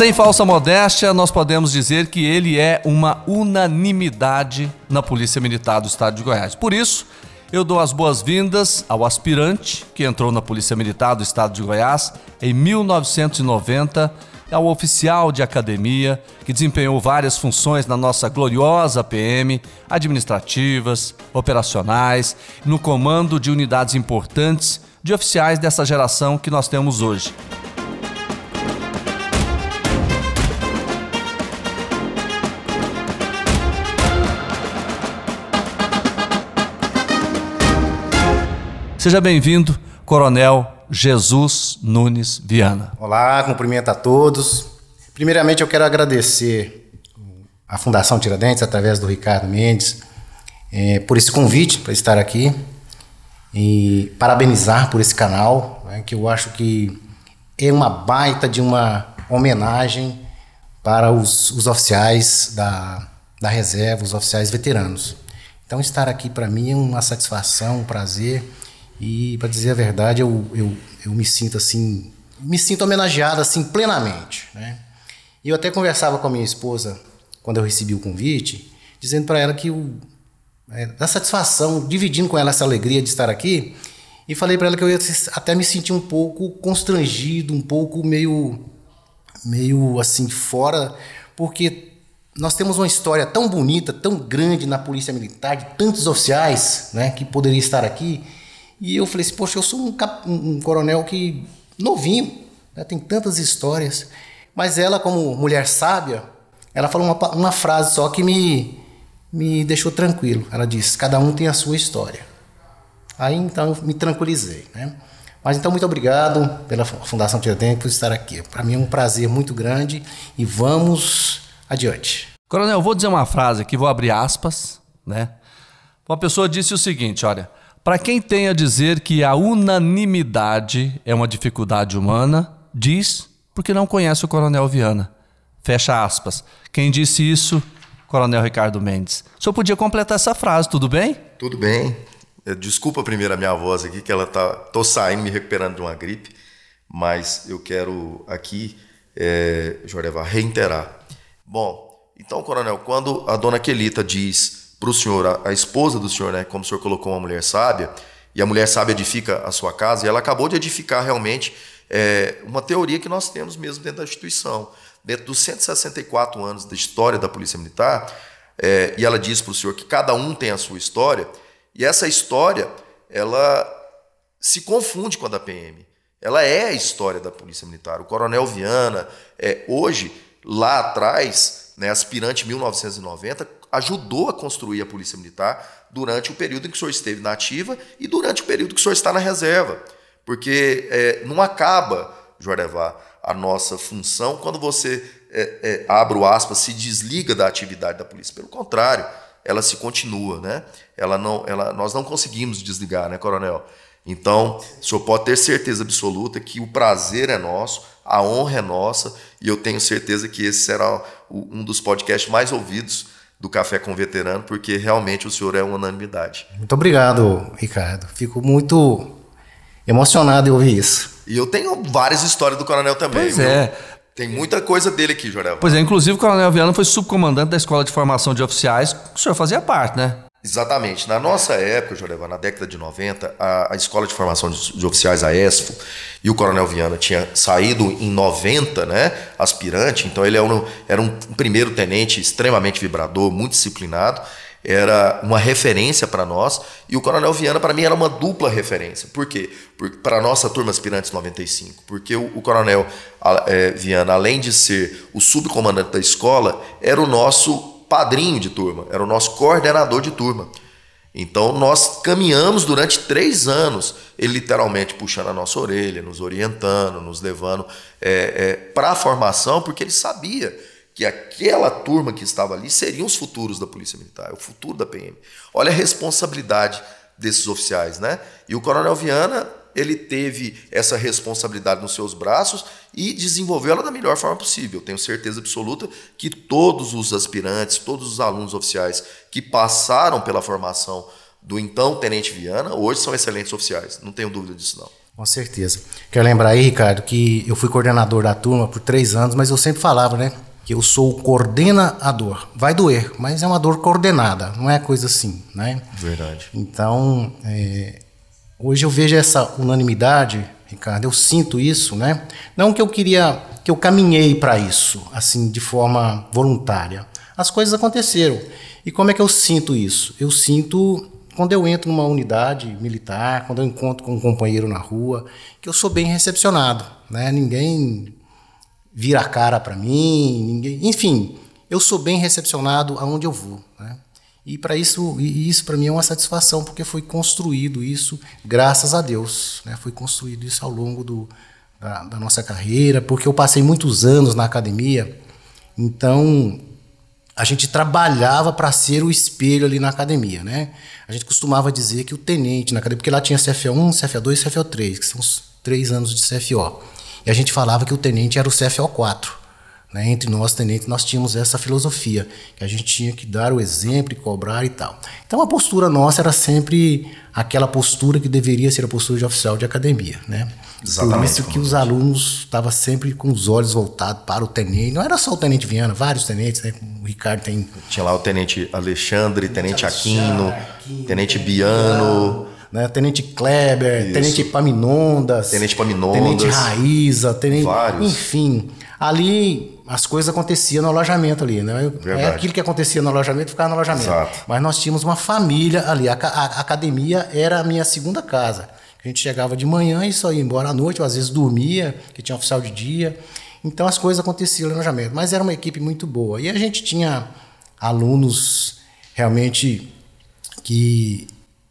Sem falsa modéstia, nós podemos dizer que ele é uma unanimidade na Polícia Militar do Estado de Goiás. Por isso, eu dou as boas-vindas ao aspirante que entrou na Polícia Militar do Estado de Goiás em 1990, ao oficial de academia que desempenhou várias funções na nossa gloriosa PM, administrativas, operacionais, no comando de unidades importantes de oficiais dessa geração que nós temos hoje. Seja bem-vindo, Coronel Jesus Nunes Viana. Olá, cumprimento a todos. Primeiramente, eu quero agradecer a Fundação Tiradentes, através do Ricardo Mendes, é, por esse convite para estar aqui e parabenizar por esse canal, né, que eu acho que é uma baita de uma homenagem para os, os oficiais da, da reserva, os oficiais veteranos. Então, estar aqui para mim é uma satisfação, um prazer e, para dizer a verdade, eu, eu, eu me sinto assim, me sinto homenageado assim plenamente. Né? E eu até conversava com a minha esposa quando eu recebi o convite, dizendo para ela que eu, é, da satisfação, dividindo com ela essa alegria de estar aqui, e falei para ela que eu ia até me sentir um pouco constrangido, um pouco meio, meio assim fora, porque nós temos uma história tão bonita, tão grande na polícia militar, de tantos oficiais, né, que poderia estar aqui. E eu falei assim, poxa, eu sou um, cap, um, coronel que novinho, né, tem tantas histórias. Mas ela, como mulher sábia, ela falou uma, uma frase só que me, me deixou tranquilo. Ela disse: cada um tem a sua história. Aí então eu me tranquilizei, né? Mas então muito obrigado pela Fundação Tiradentes por estar aqui. Para mim é um prazer muito grande e vamos adiante. Coronel, vou dizer uma frase aqui, vou abrir aspas, né? Uma pessoa disse o seguinte, olha, para quem tem a dizer que a unanimidade é uma dificuldade humana, diz porque não conhece o Coronel Viana. Fecha aspas. Quem disse isso? Coronel Ricardo Mendes. O senhor podia completar essa frase, tudo bem? Tudo bem. Desculpa primeiro a minha voz aqui, que ela tá. tô saindo, me recuperando de uma gripe, mas eu quero aqui, é, reiterar. Bom, então, coronel, quando a dona Quelita diz para o senhor, a, a, esposa do senhor, né, como o senhor colocou uma mulher sábia, e a mulher sábia edifica a sua casa, e ela acabou de edificar realmente é, uma teoria que nós temos mesmo dentro da instituição. Dentro dos 164 anos da história da Polícia Militar, é, e ela diz para o senhor que cada um tem a sua história, e essa história, ela se confunde com a da PM. Ela é a história da Polícia Militar. O Coronel Viana, é, hoje, lá atrás, né, aspirante 1990, ajudou a construir a Polícia Militar durante o período em que o senhor esteve na ativa e durante o período que o senhor está na reserva. Porque é, não acaba, Jorevá, a nossa função quando você, é, é, abre o aspas, se desliga da atividade da polícia. Pelo contrário, ela se continua, né? Ela não, ela, nós não conseguimos desligar, né, coronel? Então, o senhor pode ter certeza absoluta que o prazer é nosso, a honra é nossa, e eu tenho certeza que esse será um dos podcasts mais ouvidos do Café com Veterano, porque realmente o senhor é uma unanimidade. Muito obrigado, Ricardo. Fico muito emocionado em ouvir isso. E eu tenho várias histórias do Coronel também. Pois viu? é. Tem muita coisa dele aqui, Jorel. Pois é, inclusive o Coronel Viana foi subcomandante da Escola de Formação de Oficiais, o senhor fazia parte, né? Exatamente. Na nossa época, Joreva, na década de 90, a, a Escola de Formação de, de, Oficiais, a ESFO, e o Coronel Viana tinha saído em 90, né, aspirante, então ele era um, era um primeiro tenente extremamente vibrador, muito disciplinado, era uma referência para nós, e o Coronel Viana, para mim, era uma dupla referência. Por quê? Para a nossa turma aspirantes 95. Porque o, o Coronel é, Viana, além de ser o subcomandante da escola, era o nosso padrinho de turma, era o nosso coordenador de turma. Então nós caminhamos durante três anos, ele literalmente puxando a nossa orelha, nos orientando, nos levando é, é, para a formação, porque ele sabia que aquela turma que estava ali seriam os futuros da Polícia Militar, o futuro da PM. Olha a responsabilidade desses oficiais, né? E o Coronel Viana ele teve essa responsabilidade nos seus braços e desenvolveu ela da melhor forma possível. Tenho certeza absoluta que todos os aspirantes, todos os alunos oficiais que passaram pela formação do então Tenente Viana, hoje são excelentes oficiais. Não tenho dúvida disso, não. Com certeza. Quero lembrar aí, Ricardo, que eu fui coordenador da turma por três anos, mas eu sempre falava, né? Que eu sou o coordenador. Vai doer, mas é uma dor coordenada, não é coisa assim, né? Verdade. Então, é, hoje eu vejo essa unanimidade, Ricardo, eu sinto isso, né? Não que eu queria, que eu caminhei para isso, assim, de forma voluntária. As coisas aconteceram. E como é que eu sinto isso? Eu sinto quando eu entro numa unidade militar, quando eu encontro com um companheiro na rua, que eu sou bem recepcionado, né? Ninguém vira a cara para mim, ninguém, enfim, eu sou bem recepcionado aonde eu vou, né? E para isso, isso para mim é uma satisfação porque foi construído isso, graças a Deus, né? Foi construído isso ao longo do, da, da nossa carreira, porque eu passei muitos anos na academia, então a gente trabalhava para ser o espelho ali na academia, né? A gente costumava dizer que o tenente na academia, porque lá tinha CFO1, CFO2 e CFO3, que são os três anos de CFO. E a gente falava que o tenente era o CFO4. Né? Entre nós, tenentes, nós tínhamos essa filosofia, que a gente tinha que dar o exemplo e cobrar e tal. Então a postura nossa era sempre aquela postura que deveria ser a postura de oficial de academia. Né? Exatamente. Por isso que os alunos estavam sempre com os olhos voltados para o tenente. Não era só o tenente Viana, vários tenentes, né? O Ricardo tem. Tinha lá o tenente Alexandre, tenente Aquino, Aquino, tenente Biano. Né? Tenente Kleber, Isso. Tenente Paminondas, Tenente Paminondas. Tenente Raíza, Tenente, Vários. enfim, ali as coisas aconteciam no alojamento ali, né? É Verdade. aquilo que acontecia no alojamento ficava no alojamento. Exato. Mas nós tínhamos uma família ali, a, a- a academia era a minha segunda casa. A gente chegava de manhã e só ia embora à noite, ou às vezes dormia, que tinha oficial de dia. Então as coisas aconteciam no alojamento, mas era uma equipe muito boa. E a gente tinha alunos realmente que,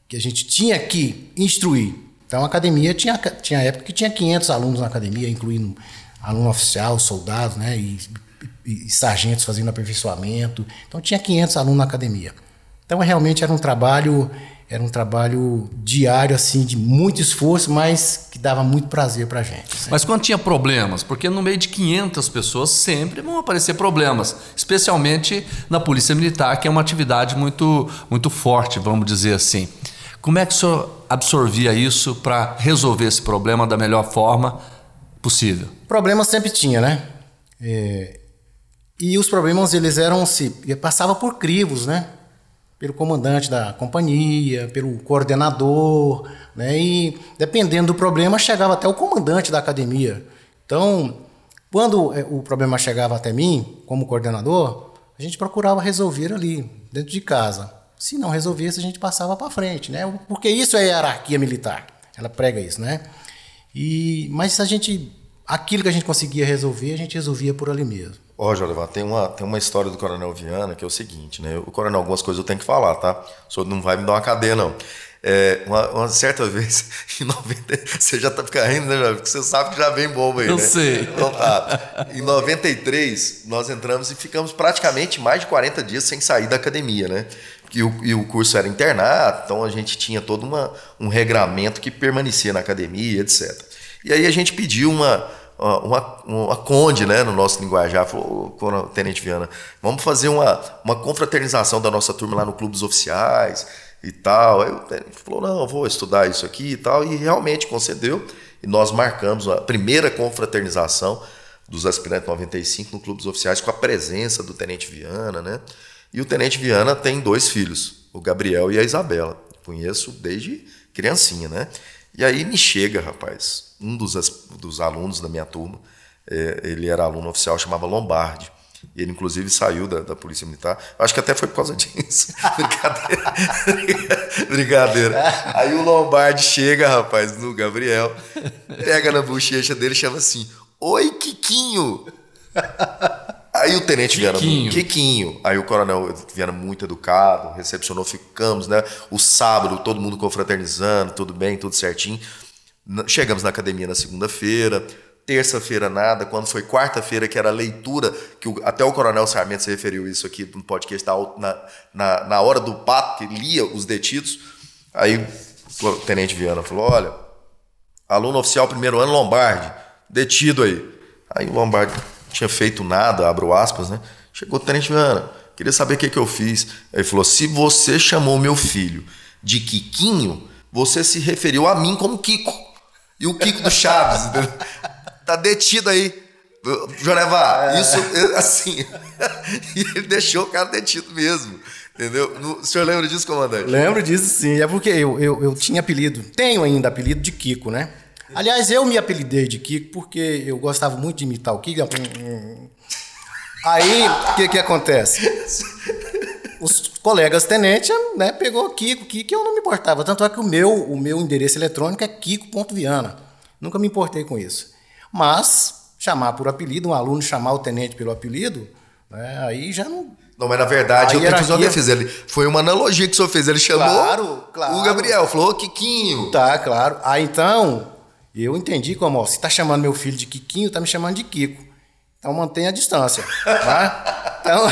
que a gente tinha que instruir. Então a academia tinha, tinha época que tinha 500 alunos na academia, incluindo aluno oficial, soldados, né, e, e- e sargentos fazendo aperfeiçoamento. Então tinha 500 alunos na academia. Então realmente era um trabalho, era um trabalho diário assim de muito esforço, mas que dava muito prazer pra gente. Mas quando tinha problemas, porque no meio de 500 pessoas sempre vão aparecer problemas, especialmente na Polícia Militar, que é uma atividade muito, muito forte, vamos dizer assim. Como é que o senhor absorvia isso para resolver esse problema da melhor forma possível? Sempre tinha, né? É, e os problemas eles eram se passava por crivos, né? Pelo comandante da companhia, pelo coordenador, né? E dependendo do problema chegava até o comandante da academia. Então, quando é, o problema chegava até mim, como coordenador, a gente procurava resolver ali dentro de casa. Se não resolvesse, a gente passava para frente, né? Porque isso é hierarquia militar. Ela prega isso, né? E mas a gente aquilo que a gente conseguia resolver, a gente resolvia por ali mesmo. Ó, Jorival, tem uma, tem uma história do Coronel Viana que é o seguinte, né? O Coronel, algumas coisas eu tenho que falar, tá? O senhor não vai me dar uma cadeia, não. É, uma, uma certa vez, em 90, você já tá ficando rindo, né, Jorival? Porque você sabe que já vem bomba aí, Eu né? sei. Então tá. Em 93, nós entramos e ficamos praticamente mais de 40 dias sem sair da academia, né? E o, e o curso era internato, então a gente tinha todo uma, um regramento que permanecia na academia, etc. E aí a gente pediu uma, uma, uma conde, né, no nosso linguajar, falou, "Ô, Coronel Tenente Viana, vamos fazer uma, uma confraternização da nossa turma lá no Clube dos Oficiais e tal. Aí o tenente falou, não, vou estudar isso aqui e tal, e realmente concedeu. E nós marcamos a primeira confraternização dos aspirantes 95 no Clube dos Oficiais com a presença do Tenente Viana, né? E o Tenente Viana tem dois filhos, o Gabriel e a Isabela. Conheço desde criancinha, né? E aí me chega, rapaz, um dos, dos alunos da minha turma, é, ele era aluno oficial, chamava Lombardi. Ele, inclusive, saiu da, da Polícia Militar. Acho que até foi por causa disso. Brincadeira. Brincadeira. Aí o Lombardi chega, rapaz, no Gabriel, pega na bochecha dele e chama assim: Oi, Quiquinho! Aí o tenente Viana, Quiquinho. Quiquinho. Aí o coronel Viana, muito educado, recepcionou, ficamos, né? O sábado, todo mundo confraternizando, tudo bem, tudo certinho. Chegamos na academia na segunda-feira, terça-feira nada. Quando foi quarta-feira, que era a leitura, que o- até o coronel Sarmento se referiu isso aqui no podcast, na, na, na hora do pato, que lia os detidos. Aí o tenente Viana falou: olha, aluno oficial primeiro ano Lombardi, detido aí. Aí o Lombardi tinha feito nada, abro aspas, né? Chegou o tenente Viana, queria saber o que, que eu fiz. Aí ele falou: se você chamou meu filho de Quiquinho, você se referiu a mim como Kiko. E o Kiko do Chaves, entendeu? Tá detido aí. Jonevar, é. isso, assim. e ele deixou o cara detido mesmo. Entendeu? O senhor lembra disso, comandante? Lembro disso, sim. É porque eu, eu, eu tinha apelido, tenho ainda apelido de Kiko, né? Aliás, eu me apelidei de Kiko porque eu gostava muito de imitar o Kiko. Aí, o que que acontece? Os colegas tenente, né, pegou Kiko, Kiko eu não me importava. Tanto é que o meu, o meu endereço eletrônico é kiko.viana. Nunca me importei com isso. Mas, chamar por apelido, um aluno chamar o tenente pelo apelido, né, aí já não... Não, mas na verdade, eu tenho que fazer uma defesa. Ele, foi uma analogia que o senhor fez. Ele chamou claro, claro. o Gabriel, falou Kikinho. Tá, claro. Aí então, eu entendi como, ó, se tá chamando meu filho de Kikinho, tá me chamando de Kiko. Então mantenha a distância. Tá? Então.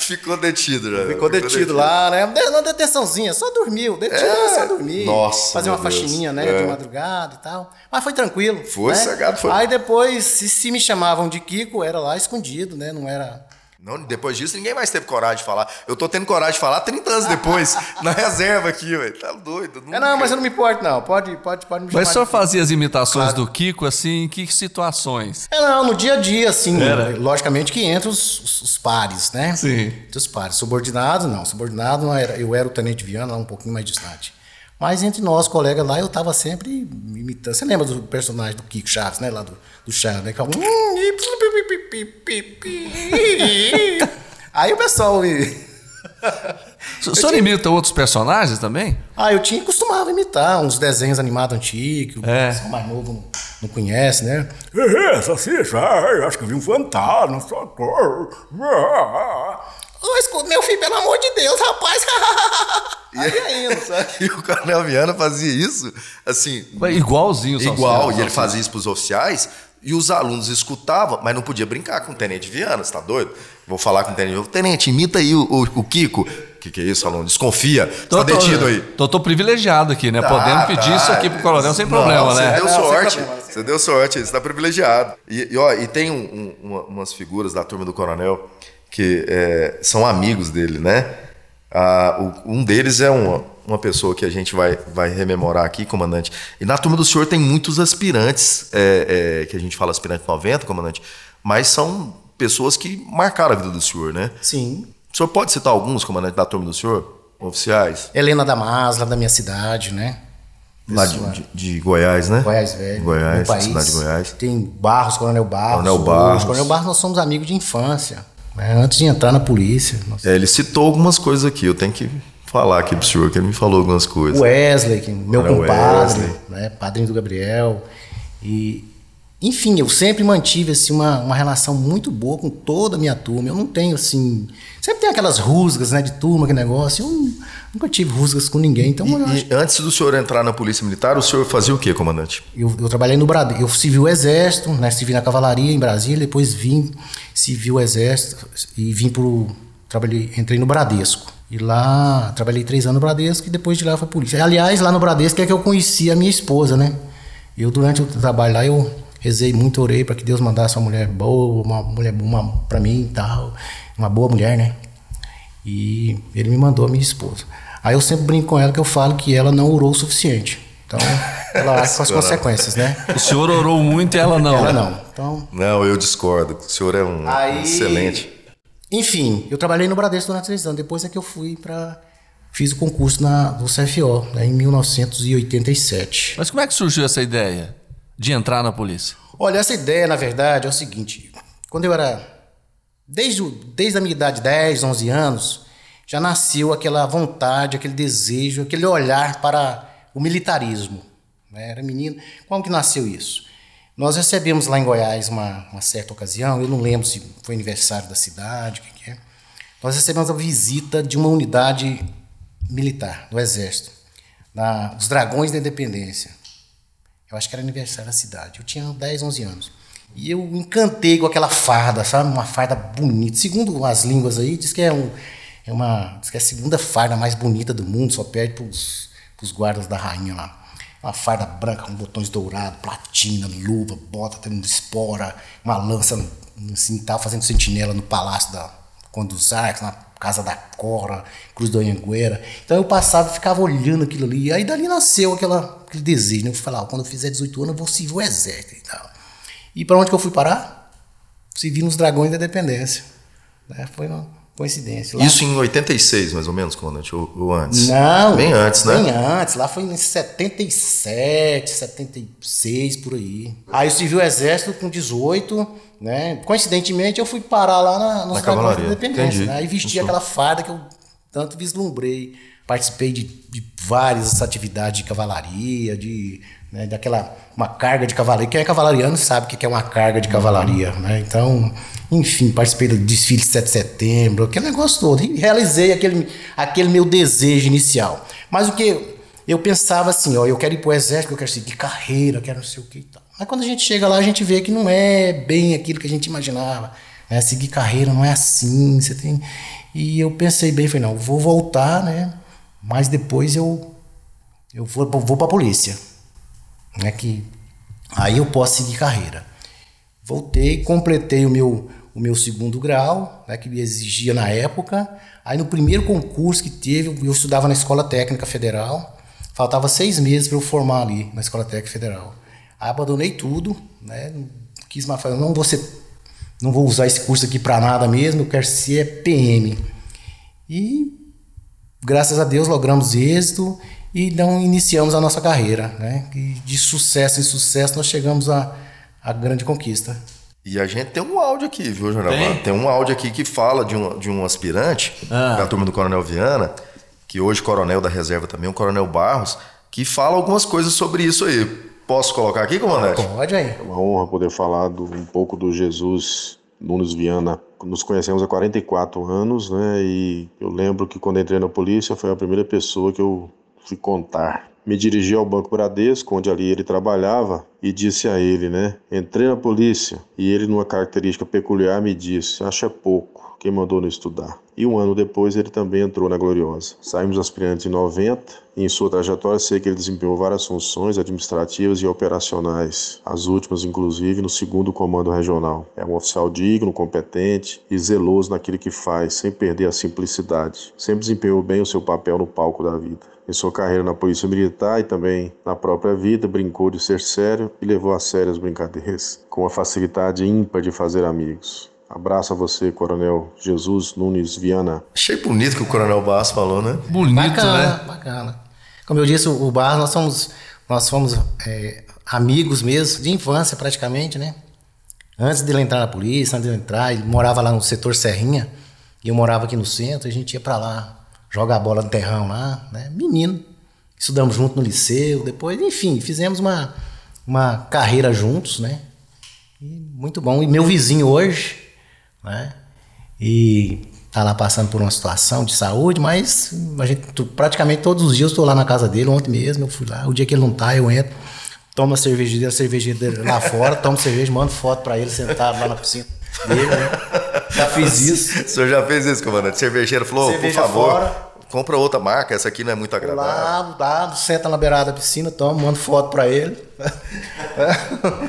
Ficou detido, já. Ficou, Ficou detido, detido, lá, né? Na detençãozinha, só dormiu. Detido, é. só dormiu. Nossa. Fazer uma faxininha, né? É. De madrugada e tal. Mas foi tranquilo. Foi, né? sagado, foi. Aí depois, se, se me chamavam de Kiko, era lá escondido, né? Não era não, depois disso, ninguém mais teve coragem de falar. Eu tô tendo coragem de falar 30 anos depois, na reserva aqui, velho. Tá doido. Nunca. É, não, mas eu não me importo, não. Pode, pode, pode me Mas o senhor fazia as imitações claro. do Kiko, assim, em que situações? É, não, no dia a dia, assim. Era. Logicamente que entre os, os, os, pares, né? Sim. Entre os pares. Subordinado, não. Subordinado, não era, eu era o Tenente Viana, lá um pouquinho mais distante. Mas entre nós, colegas lá, eu tava sempre imitando. Você lembra do personagem do Kiko Chaves, né? Lá do, do Chaves, né? Que é um... Aí o pessoal. O senhor tinha... imita outros personagens também? Ah, eu tinha costumava imitar uns desenhos animados antigos. É. O mais novo não, não conhece, né? Acho que eu vi um fantasma, só Ô, meu filho, pelo amor de Deus, rapaz. Aí é indo, sabe? E o Coronel Viana fazia isso, assim. Igualzinho, Igual, e ele fazia isso pros oficiais, e os alunos escutavam, mas não podia brincar com o Tenente Viana, você tá doido? Vou falar com o tenente. Tenente, imita aí o, o, o Kiko. O que, que é isso, aluno? Desconfia. Tô, tá detido aí. Tô, tô privilegiado aqui, né? Tá, Podendo pedir tá. isso aqui pro coronel sem problema, né? Você deu sorte. Você deu sorte, você tá privilegiado. E, e, ó, e tem um, um, umas figuras da turma do coronel que é, são amigos dele, né? Ah, o, um deles é uma, uma pessoa que a gente vai, vai rememorar aqui, comandante. E na turma do senhor tem muitos aspirantes, é, é, que a gente fala aspirante 90, comandante, mas são pessoas que marcaram a vida do senhor, né? Sim. O senhor pode citar alguns, comandante da turma do senhor? Oficiais? Helena Damas, lá da minha cidade, né? Lá de, de, de, Goiás, né? Goiás, velho. Goiás, país. cidade de Goiás. Tem Barros, Coronel Barros. Coronel Barros. Coronel Barros, nós somos amigos de infância. Né? Antes de entrar na polícia. É, ele citou algumas coisas aqui, eu tenho que falar aqui pro senhor, que ele me falou algumas coisas. Wesley, que, meu Coronel compadre, Wesley. né? Padrinho do Gabriel. E enfim, eu sempre mantive assim, uma, uma relação muito boa com toda a minha turma. Eu não tenho assim. Sempre tem aquelas rusgas né, de turma, que negócio. Eu nunca tive rusgas com ninguém. Então, e, acho... e antes do senhor entrar na Polícia Militar, o senhor fazia o quê, comandante? Eu, eu trabalhei no Bradesco. Eu servi o Exército, né, servi na Cavalaria em Brasília, depois vim, servi o Exército e vim pro. Trabalhei, entrei no Bradesco. E lá trabalhei três anos no Bradesco e depois de lá foi polícia. Aliás, lá no Bradesco é que eu conheci a minha esposa, né? Eu, durante o trabalho lá, eu rezei muito, orei para que Deus mandasse uma mulher boa, uma mulher uma para mim e tal, uma boa mulher, né? E ele me mandou a minha esposa. Aí eu sempre brinco com ela que eu falo que ela não orou o suficiente. Então, ela arca com as consequências, né? O senhor orou muito e ela não. Ela não. Então, não, eu discordo. O senhor é um aí, excelente. Enfim, eu trabalhei no Bradesco durante três anos. Depois é que eu fui para fiz o concurso na, do CFO, né, em 1987. Mas como é que surgiu essa ideia? De entrar na polícia? Olha, essa ideia, na verdade, é o seguinte: quando eu era. Desde, desde a minha idade, 10, 11 anos, já nasceu aquela vontade, aquele desejo, aquele olhar para o militarismo. Né? Era menino. Como que nasceu isso? Nós recebemos lá em Goiás uma, uma certa ocasião, eu não lembro se foi aniversário da cidade, o que, que é. Nós recebemos a visita de uma unidade militar do Exército, na, os Dragões da Independência. Eu acho que era aniversário da cidade. Eu tinha 10, 11 anos. E eu encantei com aquela farda, sabe? Uma farda bonita. Segundo as línguas aí, diz que é, um, é uma diz que é a segunda farda mais bonita do mundo, só perde para os guardas da rainha lá. Uma farda branca com botões dourados, platina, luva, bota tendo espora, uma lança assim, tava fazendo sentinela no palácio da Conde dos Arcos, Casa da Cora, Cruz do Anhanguera. Então eu passava e ficava olhando aquilo ali. Aí dali nasceu aquela, aquele desejo, né? Eu falar, quando eu fizer 18 anos eu vou servir o exército e tal. E para onde que eu fui parar? Servi nos Dragões da Dependência. Né? Foi uma coincidência. Lá- Isso em 86, mais ou menos, comandante, ou, ou antes? Não. Bem antes, né? Bem antes. Lá foi em 77, 76, por aí. Aí eu servi o exército com 18, né? Coincidentemente, eu fui parar lá na, nos Na cavalaria. da Independência. Né? Aí vesti Isso. aquela farda que eu tanto vislumbrei. Participei de, de várias atividades de cavalaria, de né, daquela uma carga de cavalaria. Quem é cavalariano sabe o que é uma carga de cavalaria, né? Então, enfim, participei do desfile de 7 de setembro, aquele negócio todo. E realizei aquele, aquele meu desejo inicial. Mas o que eu pensava assim, ó, eu quero ir pro exército, eu quero seguir carreira, eu quero não sei o que e tal. Mas quando a gente chega lá, a gente vê que não é bem aquilo que a gente imaginava. Né? Seguir carreira não é assim, você tem... E eu pensei bem, falei, não, vou voltar, né? Mas depois eu, eu vou, vou pra polícia. Né? Que aí eu posso seguir carreira. Voltei, completei o meu, o meu segundo grau, né, que exigia na época. Aí no primeiro concurso que teve, eu estudava na Escola Técnica Federal. Faltava seis meses para eu formar ali na Escola Técnica Federal. Aí abandonei tudo, né? Quis mais fazer, não vou ser, não vou usar esse curso aqui para nada mesmo, eu quero ser PM. E graças a Deus logramos êxito e então iniciamos a nossa carreira, né? E de sucesso em sucesso nós chegamos à grande conquista. E a gente tem um áudio aqui, viu, Jornal? Tem? Tem? um áudio aqui que fala de um, de um aspirante Ah. da turma do Coronel Viana, que hoje coronel da reserva também, o Coronel Barros, que fala algumas coisas sobre isso aí. Posso colocar aqui, comandante? Pode aí. É uma honra poder falar do- um pouco do Jesus Nunes Viana. Nos conhecemos há 44 anos, né? E eu lembro que quando entrei na polícia foi a primeira pessoa que eu fui contar. Me dirigi ao Banco Bradesco, onde ali ele trabalhava, e disse a ele, né? Entrei na polícia e ele, numa característica peculiar, me disse: Acha pouco, quem mandou não estudar. E um ano depois ele também entrou na Gloriosa. Saímos aspirantes em 90 e em sua trajetória sei que ele desempenhou várias funções administrativas e operacionais, as últimas inclusive no segundo comando regional. É um oficial digno, competente e zeloso naquilo que faz, sem perder a simplicidade. Sempre desempenhou bem o seu papel no palco da vida. Em sua carreira na Polícia Militar e também na própria vida, brincou de ser sério e levou a sério as brincadeiras, com a facilidade ímpar de fazer amigos. Abraço a você, Coronel Jesus Nunes Viana. Achei bonito que o Coronel Barros falou, né? Bonito, bacana, né? bacana. Como eu disse, o Barros, nós somos, nós fomos é, amigos mesmo, de infância praticamente, né? Antes dele entrar na polícia, antes de ele entrar, ele morava lá no setor Serrinha, e eu morava aqui no centro, a gente ia pra lá jogar bola no terrão lá, né? Menino. Estudamos junto no liceu, depois, enfim, fizemos uma, uma carreira juntos, né? E muito bom. E meu vizinho hoje, né? E tá lá passando por uma situação de saúde, mas a gente praticamente todos os dias eu estou lá na casa dele. Ontem mesmo eu fui lá. O dia que ele não tá, eu entro, tomo a cerveja dele, a cerveja dele lá fora, tomo cerveja, mando foto para ele sentado lá na piscina dele, né? Já fiz isso. O senhor já fez isso, comandante? Cervejeiro falou, Cerveja por favor, fora. Compra outra marca, essa aqui não é muito agradável. Lá, lá, senta na beirada da piscina, tomo, mando foto para ele.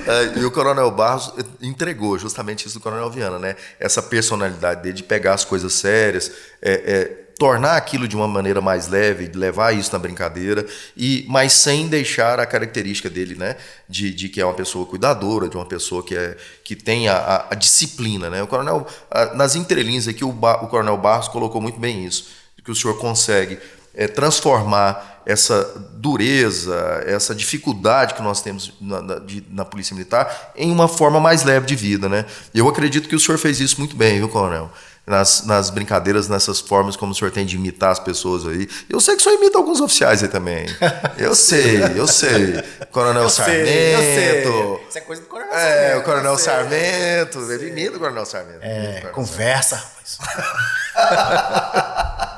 É, e o Coronel Barros entregou justamente isso do Coronel Viana, né? Essa personalidade dele de pegar as coisas sérias, é, é, tornar aquilo de uma maneira mais leve, de levar isso na brincadeira, e mas sem deixar a característica dele, né? De, de que é uma pessoa cuidadora, de uma pessoa que, é, que tem a, a- a disciplina, né? O Coronel, a- nas entrelinhas aqui, o, Ba- o Coronel Barros colocou muito bem isso, que o senhor consegue é, transformar essa dureza, essa dificuldade que nós temos na, na- de- na Polícia Militar em uma forma mais leve de vida, né? Eu acredito que o senhor fez isso muito bem, viu, Coronel? Nas, nas brincadeiras, nessas formas como o senhor tem de imitar as pessoas aí. Eu sei que o senhor imita alguns oficiais aí também. Eu sei, eu sei. Coronel Sarmento. Isso é coisa do coronel É, Sarmento, o Coronel eu sei. Sarmento. Ele imita o Coronel Sarmento. É, conversa, rapaz.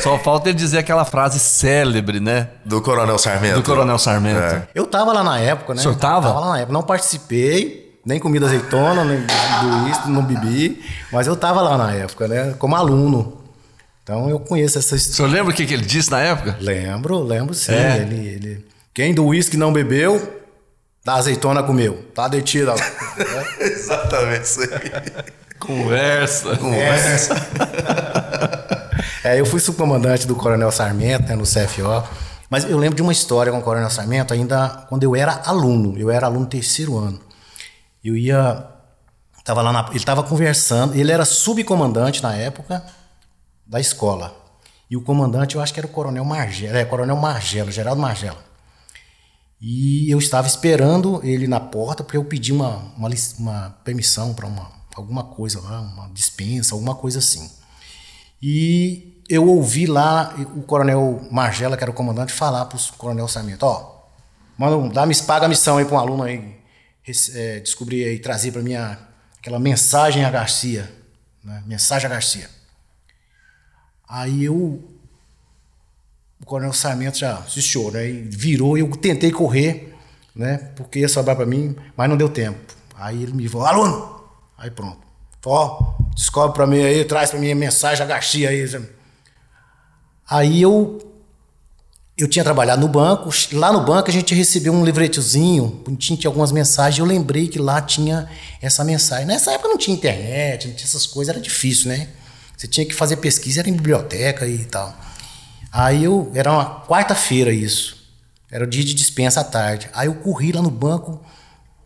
Só falta ele dizer aquela frase célebre, né? Do Coronel Sarmento. Do Coronel Sarmento. É. Eu tava lá na época, né? O senhor tava? Tava lá na época. Não participei, nem comida azeitona, nem do isso, não bebi. Mas eu tava lá na época, né? Como aluno. Então eu conheço essa O história. senhor lembra o que, que ele disse na época? Lembro, lembro sim. É. Ele, ele... Quem do uísque não bebeu, da azeitona comeu. Tá detido lá. Exatamente isso aí. Conversa. Conversa. É, eu fui subcomandante do Coronel Sarmento, né, no CFO. Mas eu lembro de uma história com o Coronel Sarmento ainda quando eu era aluno. Eu era aluno terceiro ano. Eu ia. Tava lá na, ele estava conversando. Ele era subcomandante na época da escola. E o comandante, eu acho que era o Coronel Margelo. É, Coronel Margelo, Geraldo Margelo. E eu estava esperando ele na porta, porque eu pedi uma, uma, uma permissão para uma, alguma coisa lá, uma dispensa, alguma coisa assim. E eu ouvi lá o coronel Margela, que era o comandante, falar para o coronel Sarmento: Ó, manda, um- dá, paga a missão aí para um aluno aí, é, descobrir aí, trazer para mim aquela mensagem a Garcia. Né? Mensagem a Garcia. Aí eu. O coronel Sarmento já assistiu, né? E virou e eu tentei correr, né? Porque ia sobrar para mim, mas não deu tempo. Aí ele me falou: aluno! Aí pronto. Ó, descobre para mim aí, traz para mim a mensagem a Garcia aí. Aí eu eu tinha trabalhado no banco, lá no banco a gente recebeu um livretozinho, bonitinho, tinha algumas mensagens, eu lembrei que lá tinha essa mensagem. Nessa época não tinha internet, não tinha essas coisas, era difícil, né? Você tinha que fazer pesquisa, era em biblioteca e tal. Aí eu, era uma quarta-feira isso, era o dia de dispensa à tarde. Aí eu corri lá no banco,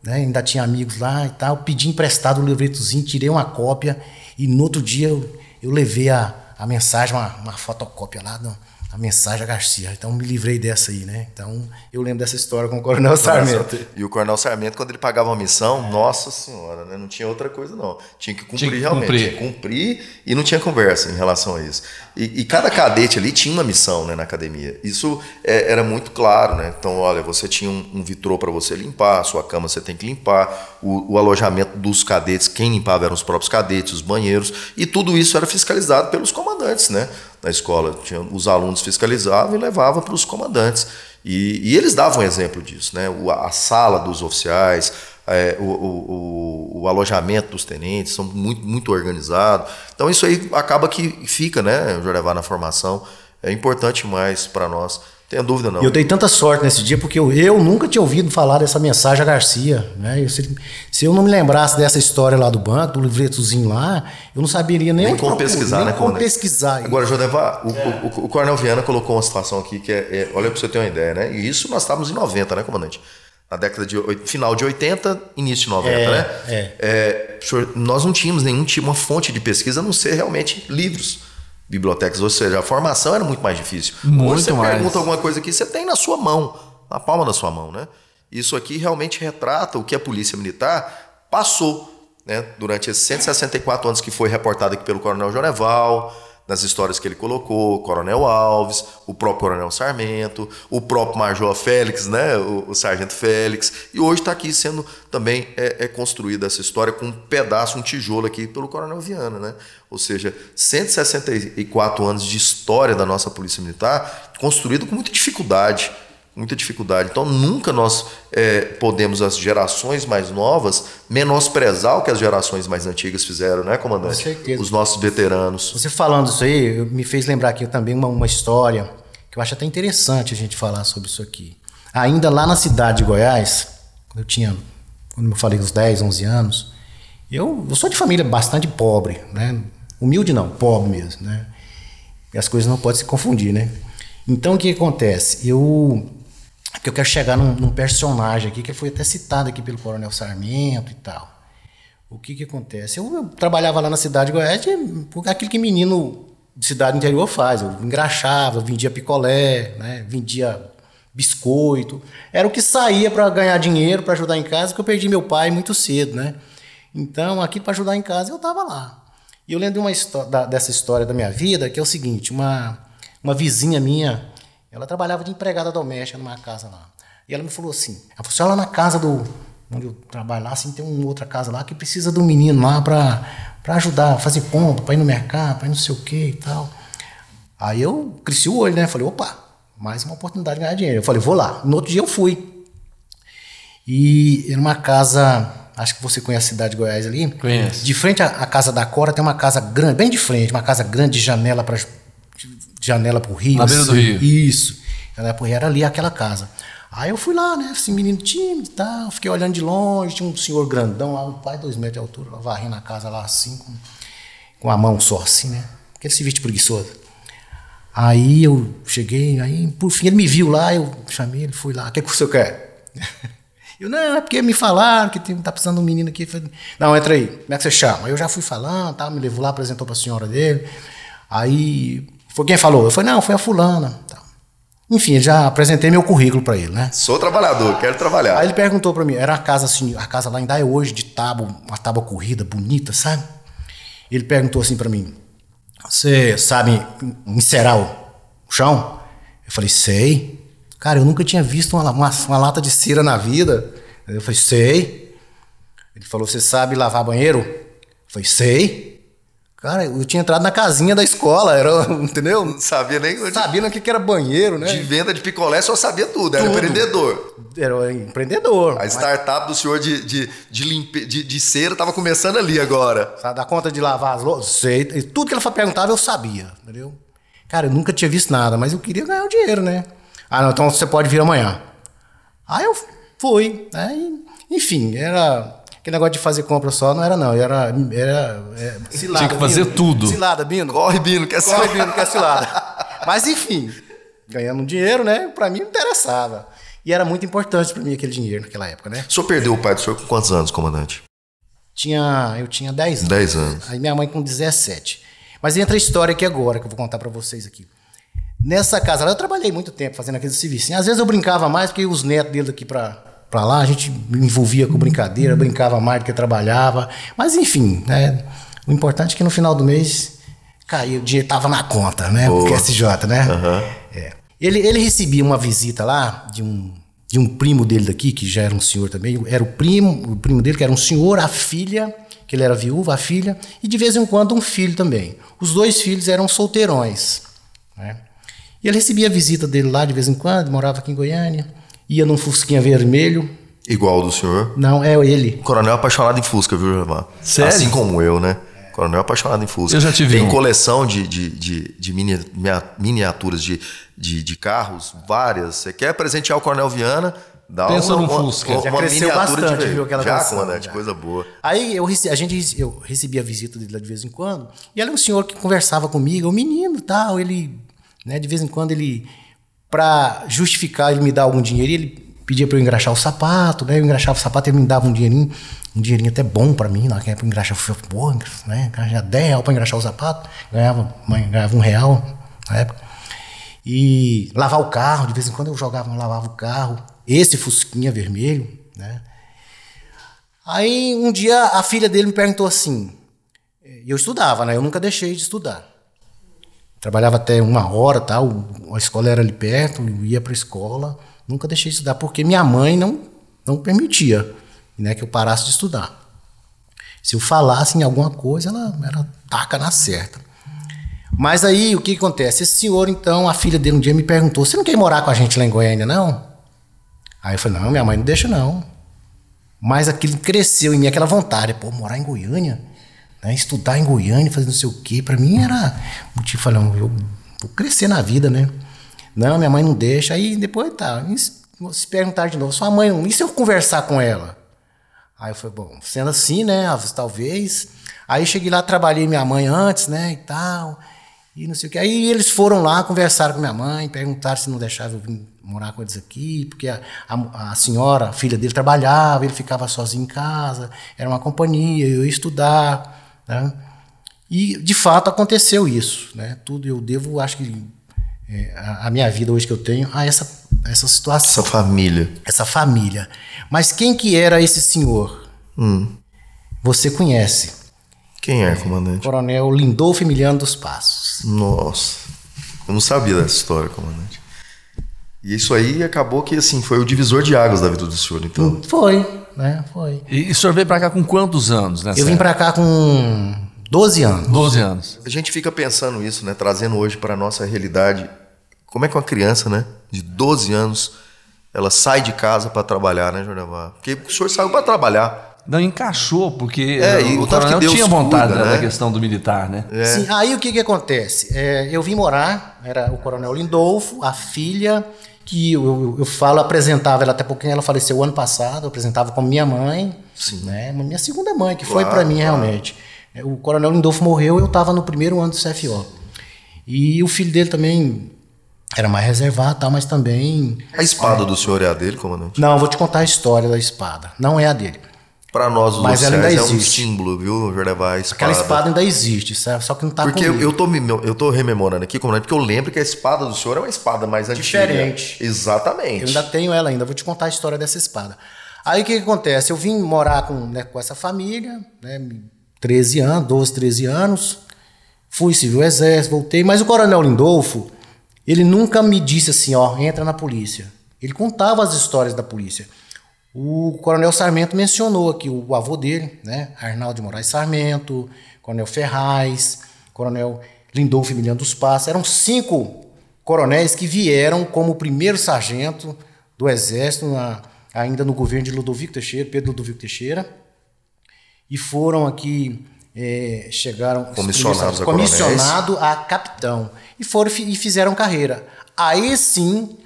né, ainda tinha amigos lá e tal, pedi emprestado o livretozinho, tirei uma cópia e no outro dia eu, eu levei a, a mensagem, uma, uma fotocópia lá, do- a mensagem a Garcia. Então me livrei dessa aí, né? Então eu lembro dessa história com o Coronel Sarmento. E o Coronel Sarmento, quando ele pagava uma missão, nossa senhora, né? não tinha outra coisa, não. Tinha que cumprir Tinha que realmente. cumprir. Tinha que cumprir e não tinha conversa em relação a isso. E, e cada cadete ali tinha uma missão né, na academia. Isso é, era muito claro, né? Então, olha, você tinha um, um vitrô para você limpar, a sua cama você tem que limpar, o, o alojamento dos cadetes, quem limpava eram os próprios cadetes, os banheiros, e tudo isso era fiscalizado pelos comandantes, né? Na escola. Tinha, os alunos fiscalizavam e levavam para os comandantes. E, e eles davam exemplo disso, né? O- a sala dos oficiais, é, o, o- o- o alojamento dos tenentes são muito, muito organizados. Então isso aí acaba que fica, né, Jorevá, na formação. É importante mais para nós. Tenha dúvida não. E eu dei tanta sorte nesse dia porque eu, eu nunca tinha ouvido falar dessa mensagem a Garcia. Né? Eu, se, se eu não me lembrasse dessa história lá do banco, do livretozinho lá, eu não saberia nem, nem como procurar, pesquisar, nem né, como comandante? pesquisar. Agora, Jodevá, o, o, o Coronel Viana colocou uma situação aqui que é, é- olha para você ter uma ideia, né? E isso nós estávamos em 90, né, comandante? Na década de final de 80, início de 90, É, né? é. É, nós não tínhamos nenhum tipo, uma fonte de pesquisa a não ser realmente livros, bibliotecas, ou seja, a formação era muito mais difícil. Muito Hoje você mais. pergunta alguma coisa aqui, você tem na sua mão, na palma da sua mão, né? Isso aqui realmente retrata o que a Polícia Militar passou, né? Durante esses 164 anos que foi reportado aqui pelo Coronel Joneval, nas histórias que ele colocou, Coronel Alves, o próprio Coronel Sarmento, o próprio Major Félix, né? O, o Sargento Félix, e hoje está aqui sendo também é, é construída essa história com um pedaço, um tijolo aqui pelo Coronel Viana, né? Ou seja, 164 anos de história da nossa Polícia Militar, construído com muita dificuldade, muita dificuldade. Então nunca nós é, podemos, as gerações mais novas, menosprezar o que as gerações mais antigas fizeram, né, comandante? Com certeza. Os nossos veteranos. Você falando isso aí, me fez lembrar aqui também uma, uma história que eu acho até interessante a gente falar sobre isso aqui. Ainda lá na cidade de Goiás, quando eu tinha, quando eu falei uns 10, 11 anos, eu, eu sou de família bastante pobre, né? Humilde não, pobre mesmo, né? E as coisas não podem se confundir, né? Então o que acontece? Eu que eu quero chegar num, num personagem aqui que foi até citado aqui pelo Coronel Sarmento e tal. O que que acontece? Eu, eu trabalhava lá na cidade de Goiás, de- aquilo que menino de cidade interior faz. Eu engraxava, vendia picolé, né? vendia biscoito. Era o que saía para ganhar dinheiro, para ajudar em casa, porque eu perdi meu pai muito cedo, né? Então, aqui para ajudar em casa, eu estava lá. E eu lembro de uma histó- da- dessa história da minha vida, que é o seguinte, uma, uma vizinha minha, ela trabalhava de empregada doméstica numa casa lá. E ela me falou assim, ela falou assim, olha na casa do, onde eu trabalho lá, assim, tem uma outra casa lá que precisa de um menino lá para ajudar, a fazer compra, para ir no mercado, para ir não sei o que e tal. Aí eu cresci o olho, né? Falei, opa, mais uma oportunidade de ganhar dinheiro. Eu falei, vou lá. No outro dia eu fui. E era uma casa, acho que você conhece a cidade de Goiás ali. Conheço. De frente à, à casa da Cora tem uma casa grande, bem de frente, uma casa grande de janela para janela para o rio. Na beira do rio. Isso. Janela para o rio era ali aquela casa. Aí eu fui lá, né? Esse menino tímido e tal. Fiquei olhando de longe, tinha um senhor grandão lá, um pai, dois metros de altura, varrendo a casa lá assim, com, com a mão só assim, né? Aquele serviço preguiçoso. Aí eu cheguei, aí por fim ele me viu lá, eu chamei ele, fui lá, o que, que o senhor quer? Eu, não, é porque me falaram que tem, tá precisando de um menino aqui. Falei, não, entra aí, como é que você chama? Aí eu já fui falando, tá, me levou lá, apresentou pra senhora dele. Aí, foi quem falou? Eu falei, não, foi a fulana. Tá. Enfim, já apresentei meu currículo para ele, né? Sou trabalhador, quero trabalhar. Aí ele perguntou para mim, era a casa assim, a casa lá ainda é hoje de tábua, uma tábua corrida, bonita, sabe? Ele perguntou assim para mim, você sabe encerar o chão? Eu falei, sei. Cara, eu nunca tinha visto uma, uma, uma lata de cera na vida. Eu falei, sei. Ele falou, você sabe lavar banheiro? Eu falei, sei. Cara, eu tinha entrado na casinha da escola, era, entendeu? Não sabia nem onde. Sabia o que era banheiro, né? De venda de picolé só sabia tudo, era Tudo. empreendedor. Era empreendedor. A startup do senhor de, de, de, limpe, de, de cera tava começando ali agora. Sabe, dá conta de lavar as louças? Sei. Tudo que ela perguntava eu sabia, entendeu? Cara, eu nunca tinha visto nada, mas eu queria ganhar o dinheiro, né? Ah, não, então você pode vir amanhã. Aí eu fui. Aí, enfim, era. Aquele negócio de fazer compra só não era, não. Era. era é, cilada, Tinha que fazer Bino. tudo. Cilada, Bino. Corre, Bino, quer Corre, saber? Bino, que é cilada. Mas enfim, ganhando dinheiro, né? Pra mim não interessava. E era muito importante pra mim aquele dinheiro naquela época, né? O senhor perdeu o pai do senhor com quantos anos, comandante? Tinha, eu tinha 10 anos. 10 anos. Aí minha mãe com 17. Mas entra a história aqui agora, que eu vou contar pra vocês aqui. Nessa casa lá, eu trabalhei muito tempo fazendo aquele serviço. Às vezes eu brincava mais, porque os netos dele daqui pra, pra lá, a gente me envolvia com brincadeira, brincava mais do que trabalhava. Mas enfim, né? O importante é que no final do mês caiu, o dinheiro tava na conta, né? O QSJ, né? É. Ele, ele recebia uma visita lá de um, de um primo dele daqui, que já era um senhor também. Era o primo, o primo dele, que era um senhor, a filha, que ele era viúva, a filha, e de vez em quando um filho também. Os dois filhos eram solteirões. Né? E ele recebia a visita dele lá de vez em quando, morava aqui em Goiânia, ia num Fusquinha vermelho. Igual o do senhor. Não, é ele. Coronel apaixonado em Fusca, viu, Jamar? Sério? Assim como eu, né? Coronel apaixonado em Fusca. Eu já tive Tem um. coleção de, de, de, de mini- miniaturas de, de, de carros, várias. Você quer presentear o Coronel Viana? Dá Pensa uma, num uma, Fusca. uma, Já uma cresceu bastante, de viu, aquela Já, coleção, comandante, já. coisa boa. Aí eu, rece- a gente eu recebia a visita dele lá de vez em quando, e ele é um senhor que conversava comigo, um menino e tal, ele, né, de vez em quando ele, pra justificar ele me dar algum dinheiro, ele pedia pra eu engraxar o sapato, né, eu engraxava o sapato, ele me dava um dinheirinho, um dinheirinho até bom pra mim, naquela época falei, pô, né, ganhava 10 reais pra engraxar o sapato, ganhava, ganhava um real na época. E lavar o carro, de vez em quando eu jogava, lavava o carro, esse fusquinha vermelho, né, Aí um dia a filha dele me perguntou assim, e eu estudava, né? Eu nunca deixei de estudar. Trabalhava até uma hora, tal. A escola era ali perto, eu ia para a escola. Nunca deixei de estudar porque minha mãe não não permitia, né, que eu parasse de estudar. Se eu falasse em alguma coisa, ela era taca na certa. Mas aí o que acontece? Esse senhor, então, a filha dele um dia me perguntou: "Você não quer morar com a gente lá em Goiânia, não?" Aí eu falei: "Não, minha mãe não deixa não." Mas aquilo cresceu em mim, aquela vontade, pô, morar em Goiânia, né? estudar em Goiânia, fazer não sei o quê, pra mim era motivo, falei, eu vou crescer na vida, né? Não, minha mãe não deixa. Aí depois tá, se se perguntar de novo, sua mãe, e se eu conversar com ela? Aí eu falei, bom, sendo assim, né, talvez. Aí cheguei lá, trabalhei minha mãe antes, né, e tal, e não sei o que. Aí eles foram lá, conversaram com minha mãe, perguntaram se não deixava eu vir morar com eles aqui, porque a, a, a senhora, a filha dele, trabalhava, ele ficava sozinho em casa, era uma companhia, eu ia estudar, né. E, de fato, aconteceu isso, né, tudo eu devo, acho que, é, a, a minha vida hoje que eu tenho, a essa, essa situação Essa família. essa família. Mas quem que era esse senhor? Você conhece. Quem é, comandante? Coronel Lindolfo Emiliano dos Passos. Nossa. Eu não sabia dessa história, comandante. E isso aí acabou que, assim, foi o divisor de águas da vida do senhor, então. Foi, né? Foi. E, e o senhor veio pra cá com quantos anos, né? Eu vim pra cá com 12 anos. 12 anos. A gente fica pensando isso, né? Trazendo hoje para nossa realidade. Como é que uma criança, né? De 12 anos, ela sai de casa para trabalhar, né, Jornal? Porque o senhor saiu para trabalhar. Não encaixou, porque É, o coronel tinha vontade cuida, da né? questão do militar, né? Sim, aí o que que acontece? É, eu vim morar, era o Coronel Lindolfo, a filha, que eu, eu, eu falo, apresentava ela até porque ela faleceu ano passado, eu apresentava como minha mãe, Sim. né? Minha segunda mãe, que foi Claro, para mim claro. realmente. É, O Coronel Lindolfo morreu, eu estava no primeiro ano do CFO. E o filho dele também era mais reservado, tal, mas também A espada do senhor é a dele, comandante? Não, vou te contar a história da espada. Não é a dele. Para nós, os Mas ela ainda é um símbolo, viu, Jornevá? A espada. Aquela espada ainda existe, sabe? só que não tá Porque eu, comigo. eu, tô, me- eu tô rememorando aqui, comandante, porque eu lembro que a espada do senhor é uma espada mais antiga. Diferente. Exatamente. Eu ainda tenho ela ainda, vou te contar a história dessa espada. Aí o que, que acontece? Eu vim morar com, né, com essa família, né, 13 anos, 12, 13 anos, fui civil exército, voltei, mas o coronel Lindolfo, ele nunca me disse assim, ó, entra na polícia. Ele contava as histórias da polícia. O coronel Sarmento mencionou aqui o avô dele, né, Arnaldo de Moraes Sarmento, coronel Ferraz, coronel Lindolfo Emiliano dos Passos, eram cinco coronéis que vieram como primeiro sargento do Exército, na- ainda no governo de Ludovico Teixeira, Pedro Ludovico Teixeira, e foram aqui, eh, chegaram... os Comissionados a. Comissionado a capitão, e foram e fizeram carreira. Aí sim,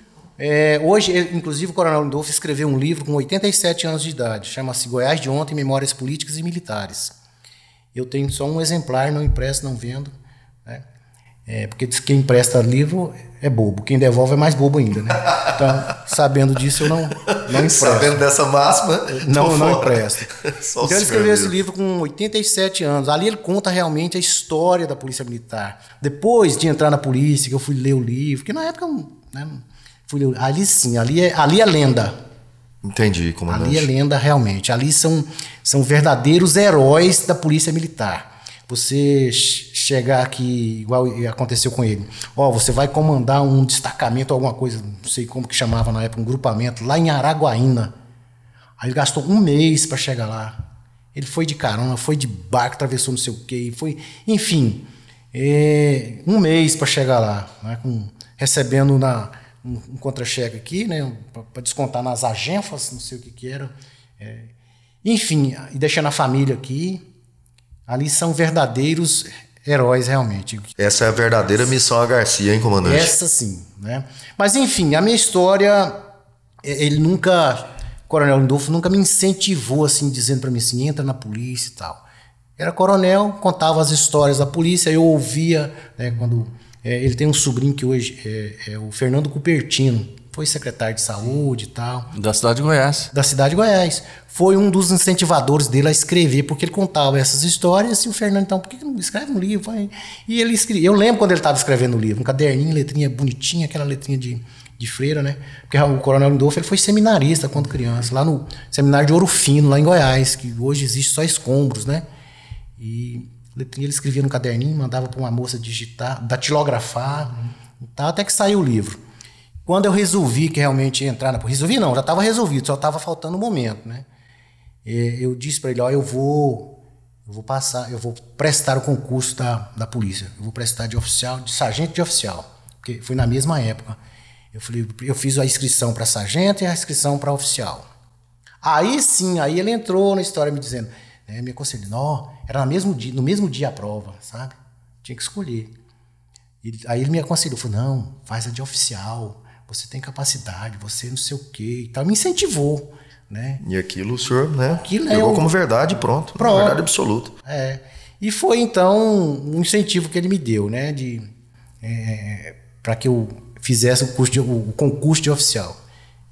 eh, hoje, inclusive, o Coronel Lindolfo escreveu um livro com 87 anos de idade, chama-se Goiás de Ontem, Memórias Políticas e Militares. Eu tenho só um exemplar, não empresto, não vendo. Né? É, porque diz que quem empresta livro é bobo, quem devolve é mais bobo ainda. Né? Então, sabendo disso, eu não, não empresto. Sabendo dessa máxima, Não, não empresto. Então ele escreveu esse livro com 87 anos. Ali ele conta realmente a história da Polícia Militar. Depois de entrar na polícia, que eu fui ler o livro, que na época eu né, fui ali sim, ali é, ali é lenda. Entendi, comandante. Ali é lenda realmente. Ali são, são verdadeiros heróis da Polícia Militar. Você ch- chegar aqui, igual aconteceu com ele, ó, você vai comandar um destacamento, alguma coisa, não sei como que chamava na época, um grupamento, lá em Araguaína. Aí ele gastou um mês para chegar lá. Ele foi de carona, foi de barco, atravessou não sei o quê, foi, enfim, é, um mês para chegar lá, né, com- recebendo na, um, um contra-cheque aqui, né, para descontar nas agenfas, não sei o que que era. É, enfim, e deixando a família aqui, ali são verdadeiros heróis realmente. Essa é a verdadeira missão a Garcia, hein, comandante? Essa sim, né? Mas enfim, a minha história, eh, ele nunca, o Coronel Lindolfo nunca me incentivou assim, dizendo para mim assim, entra na polícia e tal. Era coronel, contava as histórias da polícia, eu ouvia, né, quando eh, ele tem um sobrinho que hoje é, é o Fernando Cupertino, foi secretário de saúde e tal Da cidade de Goiás. da cidade de Goiás. Foi um dos incentivadores dele a escrever, porque ele contava essas histórias e o Fernando, então, por que não escreve um livro? E ele escrevia. Eu lembro quando ele estava escrevendo o livro, um caderninho, letrinha bonitinha, aquela letrinha de, de freira, né? Porque o Coronel Lindolfo ele foi seminarista quando criança, lá no seminário de Ouro Fino, lá em Goiás, que hoje existe só escombros, né? E letrinha ele escrevia no caderninho, mandava para uma moça digitar, datilografar, e tal, até que saiu o livro. Quando eu resolvi que realmente ia entrar na resolvi não, já estava resolvido, só estava faltando o momento, né? Eu disse para ele, ó, eu vou, eu vou passar, eu vou prestar o concurso da, da polícia, eu vou prestar de oficial, de sargento de oficial, porque foi na mesma época. Eu falei, eu fiz a inscrição para sargento e a inscrição para oficial. Aí sim, aí ele entrou na história me dizendo, né, me aconselhando, não, era no mesmo dia, no mesmo dia a prova, sabe? Tinha que escolher. Ele- aí ele me aconselhou, falou, não, faz a de oficial, você tem capacidade, você não sei o quê e tal, me incentivou, né? E aquilo o senhor, né? Aquilo é pegou como verdade e pronto. Pronto. Verdade absoluta. É. E foi então um incentivo que ele me deu, né, de para que eu fizesse o, curso de- o concurso de oficial.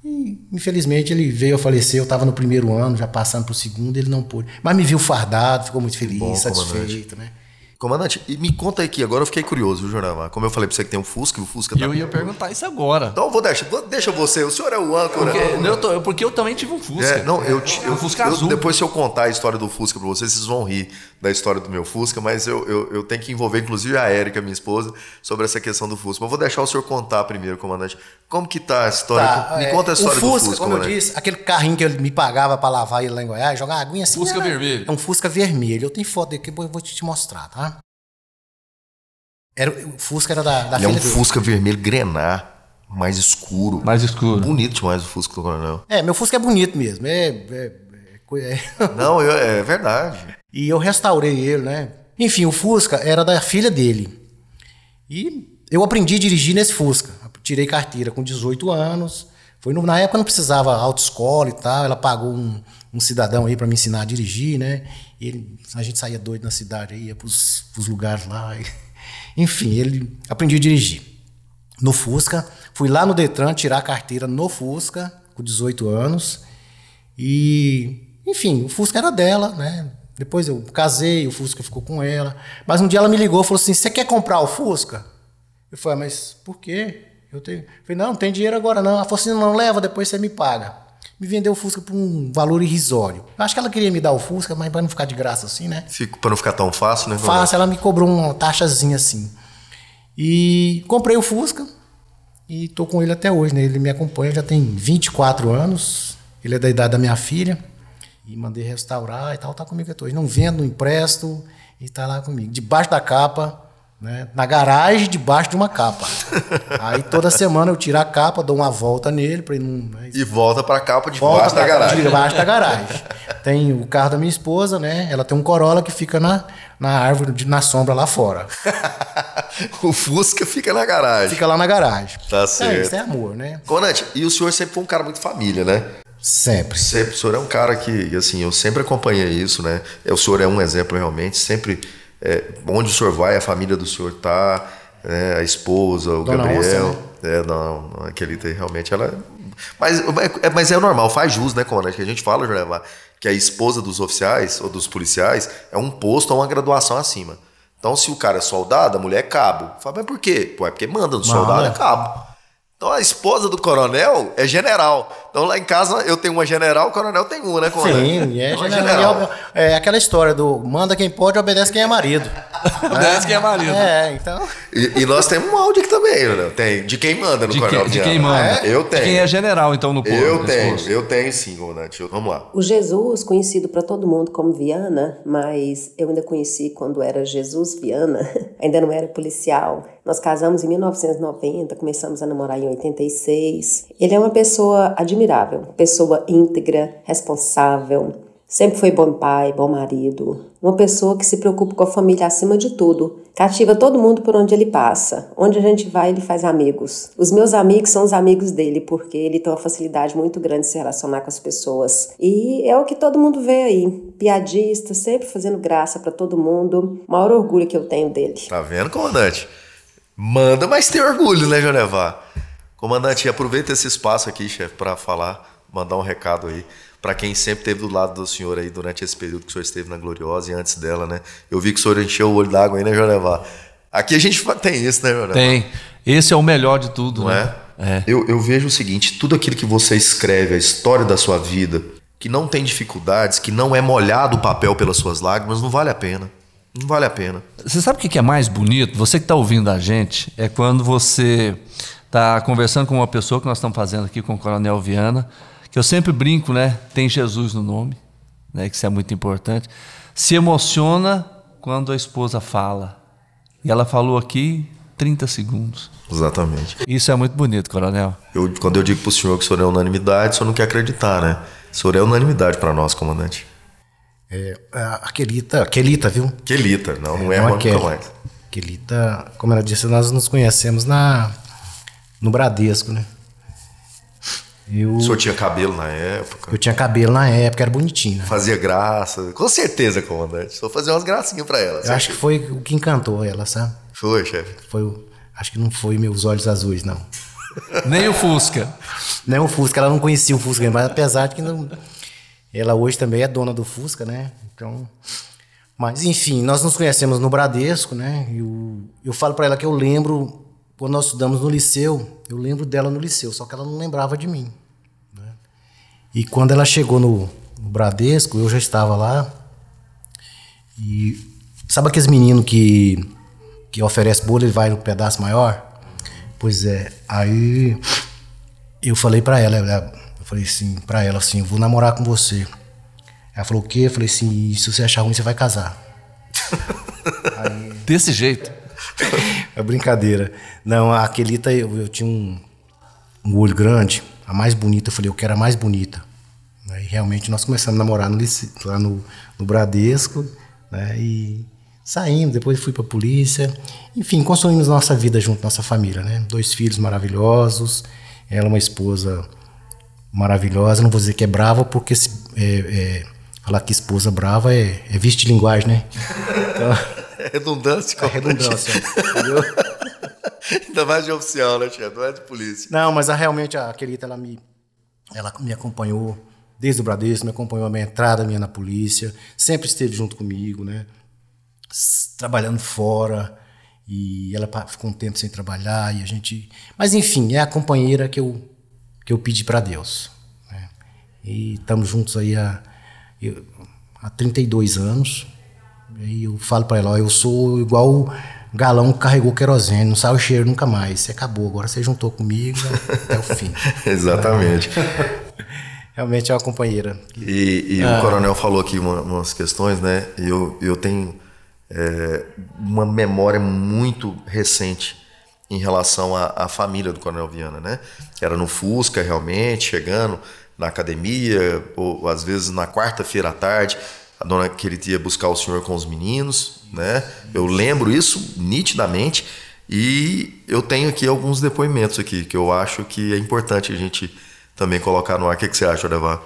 E infelizmente ele veio a falecer, eu estava no primeiro ano, já passando para o segundo, ele não pôde. Mas me viu fardado, ficou muito feliz, bom, satisfeito, né? Comandante, e me conta aqui, agora eu fiquei curioso, viu, Jornal? Como eu falei pra você que tem um Fusca, e o Fusca tá... eu ia perguntar isso agora. Então eu vou deixar, vou- deixa você, o senhor é o âncora. Porque eu, tô- porque eu também tive um Fusca. É, não, eu, te- eu, um Fusca eu- azul. depois se eu contar a história do Fusca pra vocês, vocês vão rir da história do meu Fusca, mas eu, eu, eu tenho que envolver inclusive a Érica, minha esposa, sobre essa questão do Fusca. Mas vou deixar o senhor contar primeiro, comandante. Como que tá a história? Tá, me é, conta a história Fusca, do Fusca, como eu comandante. disse, aquele carrinho que ele me pagava para lavar ele lá em Goiás, jogar aguinha assim. Fusca era- vermelho. É um Fusca vermelho. Eu tenho foto daqui, eu vou te mostrar, tá? Era, o Fusca era da, da Ele é um filha dele. Fusca vermelho grenar, mais escuro. Mais escuro. Bonito demais o Fusca do coronel. É, meu Fusca é bonito mesmo. É, é- é co- é- Não, eu- é verdade. E eu restaurei ele, né? Enfim, o Fusca era da filha dele. E eu aprendi a dirigir nesse Fusca. Tirei carteira com 18 anos. Foi no, na época não precisava autoescola e tal. Ela pagou um, um cidadão aí para me ensinar a dirigir, né? E ele, a gente saía doido na cidade, ia pros, pros lugares lá. E, enfim, ele aprendi a dirigir. No Fusca, fui lá no Detran tirar a carteira no Fusca, com 18 anos. E, enfim, o Fusca era dela, né? Depois eu casei, o Fusca ficou com ela. Mas um dia ela me ligou e falou assim: Você quer comprar o Fusca? Eu falei: Mas por quê? Eu tenho. Eu falei: Não, não tem dinheiro agora não. Ela falou assim: Não, leva, depois você me paga. Me vendeu o Fusca por um valor irrisório. Eu acho que ela queria me dar o Fusca, mas para não ficar de graça assim, né? Para não ficar tão fácil, né? Fácil, ela me cobrou uma taxazinha assim. E comprei o Fusca e tô com ele até hoje, né? Ele me acompanha, já tem 24 anos. Ele é da idade da minha filha. E mandei restaurar e tal, tá comigo até hoje. Não vendo, não empresto e tá lá comigo. Debaixo da capa, né? Na garagem, debaixo de uma capa. Aí toda semana eu tiro a capa, dou uma volta nele para ele não. Né? E volta para a capa debaixo da garagem. Debaixo da garagem. Tem o carro da minha esposa, né? Ela tem um Corolla que fica na, na árvore, de- na sombra lá fora. o Fusca fica na garagem. Fica lá na garagem. Tá É, certo. isso é amor, né? Conante, e o senhor sempre foi um cara muito família, né? Sempre. Sempre, o senhor é um cara que, assim, eu sempre acompanhei isso, né? É, O senhor é um exemplo realmente, sempre, é, onde o senhor vai, a família do senhor tá, né? a esposa, o Dona Gabriel. Onça, É, não, não, aquele realmente, ela... Mas é, mas é normal, faz jus, né, Conante? Que a gente fala, Joreva, que a esposa dos oficiais ou dos policiais é um posto ou uma graduação acima. Então, se o cara é soldado, a mulher é cabo. Fala, mas por quê? Pô, é porque manda no soldado, é cabo. Então a esposa do coronel é general. Então lá em casa eu tenho uma general, o coronel tem uma, né, coronel? Sim, é, Então, general, é aquela história do manda quem pode, obedece quem é marido. Obedece quem é marido. É, então. E, e nós temos um áudio aqui também, né? Tem de quem manda no De, coronel. quem, de quem manda. É? Eu De tenho. quem é general, então, no povo. eu tenho, posto. eu tenho sim, comandante. Eu- Vamos lá. O Jesus, conhecido para todo mundo como Viana, mas eu ainda conheci quando era Jesus Viana, ainda não era policial. Nós casamos em 1990, começamos a namorar em 86. Ele é uma pessoa admirável, pessoa íntegra, responsável, sempre foi bom pai, bom marido, uma pessoa que se preocupa com a família acima de tudo. Cativa todo mundo por onde ele passa. Onde a gente vai, ele faz amigos. Os meus amigos são os amigos dele, porque ele tem uma facilidade muito grande de se relacionar com as pessoas. E é o que todo mundo vê aí. Piadista, sempre fazendo graça para todo mundo. Maior orgulho que eu tenho dele. Tá vendo, comandante? Manda, mas tem orgulho, né, Jonevar? Comandante, aproveita esse espaço aqui, chefe, para falar, mandar um recado aí para quem sempre esteve do lado do senhor aí durante esse período que o senhor esteve na Gloriosa e antes dela, né? Eu vi que o senhor encheu o olho d'água aí, né, Jonevar? Aqui a gente tem isso, né, Jonevar? Tem. Esse é o melhor de tudo, Não né? é? Eu, eu vejo o seguinte: tudo aquilo que você escreve, a história da sua vida, que não tem dificuldades, que não é molhado o papel pelas suas lágrimas, não vale a pena. Não vale a pena. Você sabe o que que é mais bonito? Você que está ouvindo a gente, é quando você está conversando com uma pessoa que nós estamos fazendo aqui com o Coronel Viana, que eu sempre brinco, né? Tem Jesus no nome, né? Que isso é muito importante. Se emociona quando a esposa fala. E ela falou aqui 30 segundos. Exatamente. Isso é muito bonito, Coronel. Eu, quando eu digo pro senhor que o senhor é unanimidade, o senhor não quer acreditar, né? O senhor é unanimidade para nós, comandante. É, a Quelita, Quelita, viu? Quelita, não, não é Não uma nunca mais. Quelita, como ela disse, nós nos conhecemos na no Bradesco, né? Eu, O senhor tinha cabelo na época, eu tinha cabelo na época, era bonitinho. né? fazia graça. Com certeza, comandante. Só fazia umas gracinhas para ela. Eu acho que foi o que encantou ela, sabe? Foi, chefe. Foi o, acho que não foi meus olhos azuis, não. Nem o Fusca. Nem o Fusca, ela não conhecia o Fusca, mas apesar de que não, ela hoje também é dona do Fusca, né? Então, mas enfim, nós nos conhecemos no Bradesco, né? Eu, eu falo pra ela que eu lembro quando nós estudamos no liceu, eu lembro dela no liceu, só que ela não lembrava de mim. né? E quando ela chegou no, no Bradesco, eu já estava lá. E sabe aqueles meninos que que oferece bolo e vai no pedaço maior? Pois é, aí eu falei pra ela, ela- eu falei assim, pra ela assim, eu vou namorar com você. Ela falou o quê? Eu falei assim, "E se você achar ruim, você vai casar. Desse jeito. É brincadeira. Não, a Quelita, eu, eu tinha um, um olho grande, a mais bonita, eu falei, eu quero a mais bonita. E realmente nós começamos a namorar no, lá no, no Bradesco, né? E Saímos, depois fui para a polícia. Enfim, construímos nossa vida junto, nossa família, né? Dois filhos maravilhosos, ela uma esposa maravilhosa. Não vou dizer que é brava, porque se, é, é, falar que esposa brava é, é de linguagem, né? Então, redundância. É redundância, entendeu? Ainda mais de oficial, né, Tia? Não é de polícia. Não, mas a, realmente a querida, ela me, ela me acompanhou desde o Bradesco, me acompanhou a minha entrada minha na polícia, sempre esteve junto comigo, né? Trabalhando fora e ela ficou um tempo sem trabalhar e a gente, mas enfim, é a companheira que eu que eu pedi para Deus. Né? E estamos juntos aí há, há 32 anos. E eu falo para ela, ó, eu sou igual galão que carregou querosene, não sai o cheiro nunca mais. Você acabou, agora você juntou comigo até o fim. Exatamente. Realmente é uma companheira. E, e ah. o coronel falou aqui uma, umas questões, né? Eu, eu tenho é, uma memória muito recente em relação à, à, família do Coronel Viana, né? Era no Fusca, realmente, chegando na academia, ou às vezes na quarta-feira à tarde, a dona que ele ia buscar o senhor com os meninos, né? Eu lembro isso nitidamente e eu tenho aqui alguns depoimentos aqui que eu acho que é importante a gente também colocar no ar. O que, que você acha, Levar?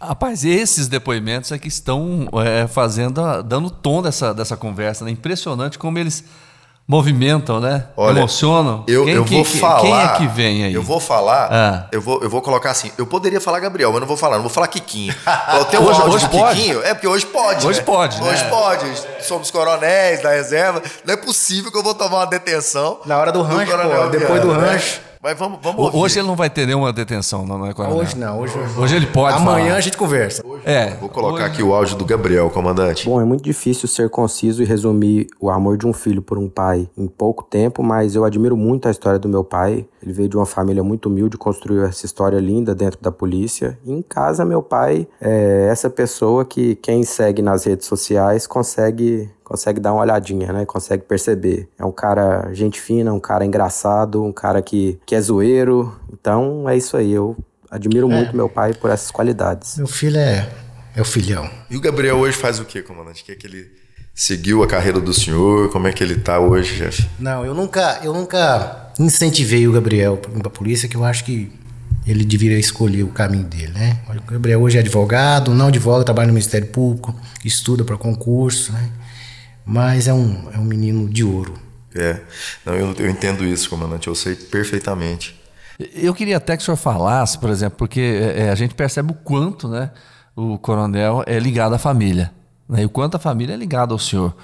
Rapaz, esses depoimentos é que estão é, fazendo, dando tom dessa, dessa conversa. Né? Impressionante como eles movimentam, né? Olha, Emocionam. Eu, quem, eu vou quem, falar. Quem é que vem aí? Eu vou falar. Ah. Eu, vou, eu vou colocar assim. Eu poderia falar Gabriel, mas não vou falar. Não vou falar Quiquinho. Tem um hoje, hoje pode. Quiquinho. É porque hoje pode. Hoje né? pode. Hoje né? pode. Somos coronéis da reserva. Não é possível que eu vou tomar uma detenção. Na hora do rancho, pô, depois do né? Mas vamos, vamos Hoje ele não vai ter nenhuma detenção, não, não é, Coronel? Hoje não. Hoje, hoje ele pode Amanhã falar. a gente conversa. Hoje, é. Vou colocar hoje... aqui o áudio do Gabriel, comandante. Bom, é muito difícil ser conciso e resumir o amor de um filho por um pai em pouco tempo, mas eu admiro muito a história do meu pai. Ele veio de uma família muito humilde, construiu essa história linda dentro da polícia. E em casa, meu pai é essa pessoa que quem segue nas redes sociais consegue consegue dar uma olhadinha, né? Consegue perceber. É um cara gente fina, um cara engraçado, um cara que, que é zoeiro. Então é isso aí. Eu admiro é. muito meu pai por essas qualidades. Meu filho é, é o filhão. E o Gabriel hoje faz o quê, comandante? O que é que ele seguiu a carreira do senhor? Como é que ele tá hoje, chefe? Não, eu nunca, eu nunca incentivei o Gabriel para a polícia, que eu acho que ele deveria escolher o caminho dele, né? O Gabriel hoje é advogado, não advoga, trabalha no Ministério Público, estuda para concurso, né? Mas é um, é um menino de ouro. É, não, eu, eu entendo isso, comandante, eu sei perfeitamente. Eu queria até que o senhor falasse, por exemplo, porque é, é, a gente percebe o quanto né, o coronel é ligado à família, né, e o quanto a família é ligada ao senhor.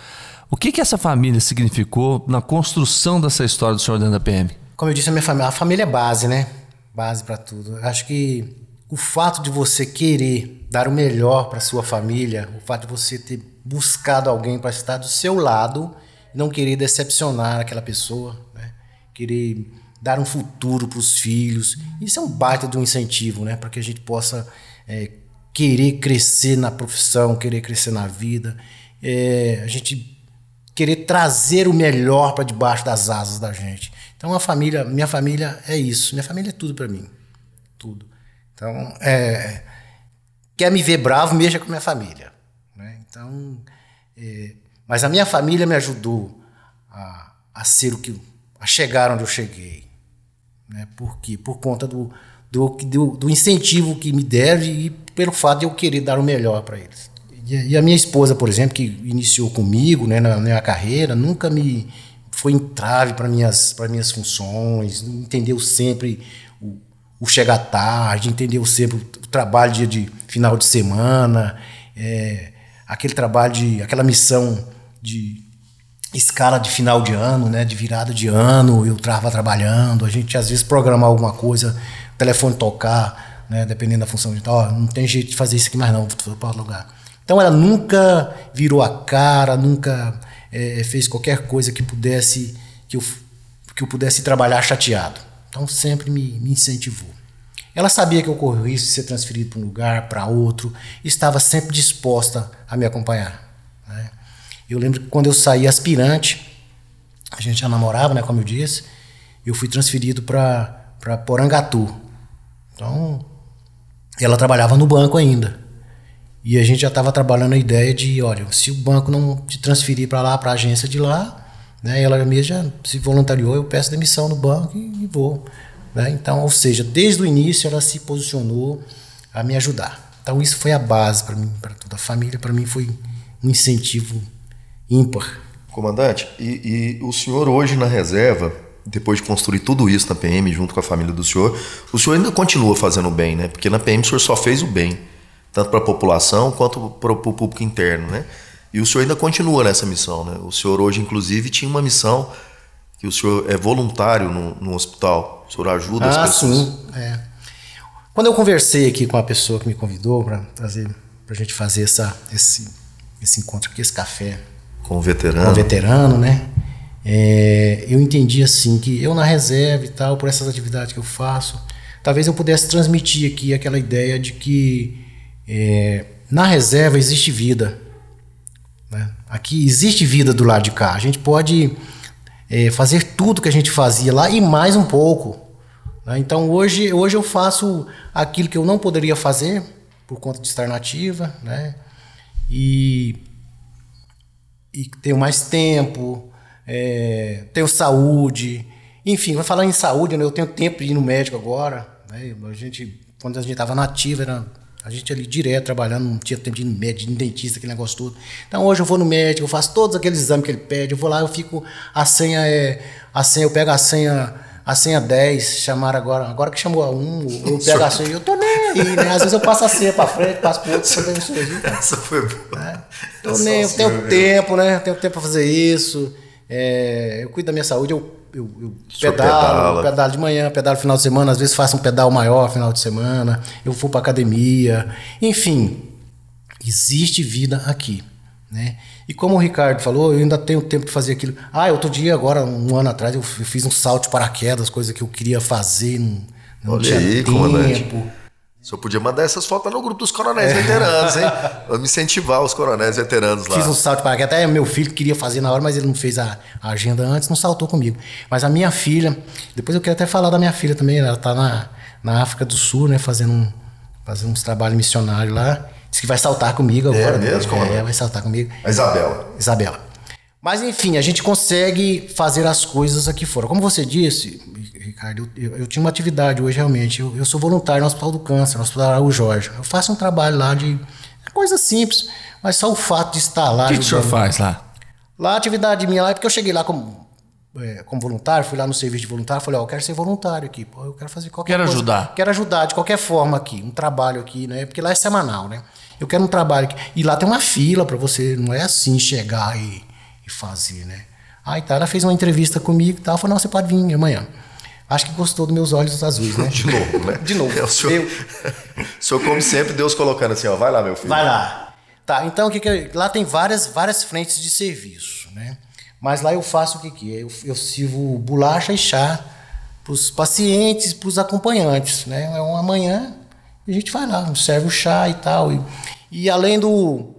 O que, que essa família significou na construção dessa história do senhor dentro da PM? Como eu disse, a minha família, a família é base, né? Base para tudo. Eu acho que o fato de você querer dar o melhor para sua família, o fato de você ter buscado alguém para estar do seu lado não querer decepcionar aquela pessoa, né? querer dar um futuro para os filhos. Isso é um baita de um incentivo, né? Para que a gente possa é, querer crescer na profissão, querer crescer na vida, é, a gente querer trazer o melhor para debaixo das asas da gente. Então a família, minha família é isso. Minha família é tudo para mim, tudo. Então é, quer me ver bravo, mexa com minha família. Então, é, mas a minha família me ajudou a, a ser o que a chegar onde eu cheguei, né? Por quê? Por conta do, do, do, do incentivo que me deram e pelo fato de eu querer dar o melhor para eles. E, e, a minha esposa, por exemplo, que iniciou comigo, né, na minha carreira, nunca me foi entrave para minhas para minhas funções, entendeu sempre o, o chegar tarde, entendeu sempre o trabalho dia de final de semana. É, aquele trabalho de aquela missão de escala de final de ano, né, de virada de ano, eu estava trabalhando, a gente às vezes programar alguma coisa, o telefone tocar, né, dependendo da função de tal, não tem jeito de fazer isso aqui mais não, vou para outro lugar. Então ela nunca virou a cara, nunca é, fez qualquer coisa que pudesse que eu, que eu pudesse trabalhar chateado. Então sempre me, me incentivou. Ela sabia que eu corria o risco de ser transferido para um lugar, para outro, e estava sempre disposta a me acompanhar. Né? Eu lembro que quando eu saí aspirante, a gente já namorava, né, como eu disse, eu fui transferido para Porangatu. Então, ela trabalhava no banco ainda. E a gente já estava trabalhando a ideia de, olha, se o banco não te transferir para lá, para a agência de lá, né, ela mesma já se voluntariou, eu peço demissão no banco e, e vou. Né? Então, ou seja, desde o início ela se posicionou a me ajudar. Então isso foi a base para mim, para toda a família, para mim foi um incentivo ímpar. Comandante, e, e, o senhor hoje na reserva, depois de construir tudo isso na PM junto com a família do senhor, o senhor ainda continua fazendo o bem, né? Porque na PM o senhor só fez o bem, tanto para a população quanto para o público interno, né? E o senhor ainda continua nessa missão, né? O senhor hoje, inclusive, tinha uma missão que o senhor é voluntário no, no hospital, o senhor ajuda ah, as pessoas. Sim, é. Quando eu conversei aqui com a pessoa que me convidou para trazer, para a gente fazer essa, esse, esse encontro aqui, esse café com o veterano, com o veterano, né? É, eu entendi assim que eu na reserva e tal, por essas atividades que eu faço, talvez eu pudesse transmitir aqui aquela ideia de que é, na reserva existe vida. Né? Aqui existe vida do lado de cá. A gente pode é, fazer tudo que a gente fazia lá e mais um pouco. Né? Então hoje, hoje eu faço aquilo que eu não poderia fazer por conta de estar nativa, né? E, e tenho mais tempo, é, tenho saúde, enfim, vai falar em saúde, né? eu tenho tempo de ir no médico agora. Né? A gente, quando a gente estava nativa, era a gente ali direto trabalhando, não tinha tempo de ir no médico, de dentista, aquele negócio todo. Então hoje eu vou no médico, eu faço todos aqueles exames que ele pede, eu vou lá, eu fico, a senha é, a senha, eu pego a senha a senha 10, chamaram agora, agora que chamou a 1, eu pego a senha, eu tô nem aí, né? Às vezes eu passo a senha pra frente, passo pro outro, fazer. Essa foi boa. É. Tô nem, eu tenho tempo, né? Tenho tempo pra fazer isso. É, eu cuido da minha saúde, eu, eu, eu pedalo, pedalo de manhã, pedalo no final de semana, às vezes faço um pedal maior no final de semana, eu vou pra academia. Enfim, existe vida aqui, né? E como o Ricardo falou, eu ainda tenho tempo de fazer aquilo. Ah, outro dia, agora, um ano atrás, eu fiz um salto de paraquedas, coisa que eu queria fazer, não, não Olha tinha aí, tempo. Comandante. O senhor podia mandar essas fotos no grupo dos coronéis é. veteranos, hein? Vamos incentivar os coronéis veteranos lá. Fiz um salto de paraquedas, até meu filho queria fazer na hora, mas ele não fez a, a, agenda antes, não saltou comigo. Mas a minha filha, depois eu quero até falar da minha filha também, ela está na, na África do Sul, né, fazendo, um, fazendo uns trabalhos missionários lá. Diz que vai saltar comigo é agora. Mesmo, como é, vai saltar comigo. A Isabela. Isabela. Mas enfim, a gente consegue fazer as coisas aqui fora. Como você disse, Ricardo, eu, eu, eu tinha uma atividade hoje realmente. Eu, eu, sou voluntário no Hospital do Câncer, no Hospital Araújo Jorge. Eu faço um trabalho lá de coisa simples, mas só o fato de estar lá. O que, que o senhor faz lá? Lá a atividade minha lá é porque eu cheguei lá como, é, como voluntário, fui lá no serviço de voluntário, falei, ó, eu quero ser voluntário aqui, pô, eu quero fazer qualquer quero coisa. Quero ajudar. Quero ajudar de qualquer forma aqui, um trabalho aqui, né? Porque lá é semanal, né? Eu quero um trabalho aqui. E lá tem uma fila para você, não é assim chegar e, e fazer, né? Aí tá, ela fez uma entrevista comigo e tal, falou, não, você pode vir amanhã. Acho que gostou dos meus olhos azuis, né? De novo, né? De novo. É, o, senhor, eu... o senhor, como sempre, Deus colocando assim, ó, vai lá, meu filho. Vai lá. Tá, então o que, que lá tem várias, várias frentes de serviço, né? Mas lá eu faço o que que é? Eu, eu sirvo bolacha e chá para os pacientes, para os acompanhantes, né? É uma manhã a gente vai lá, serve o chá e tal. E, e além do.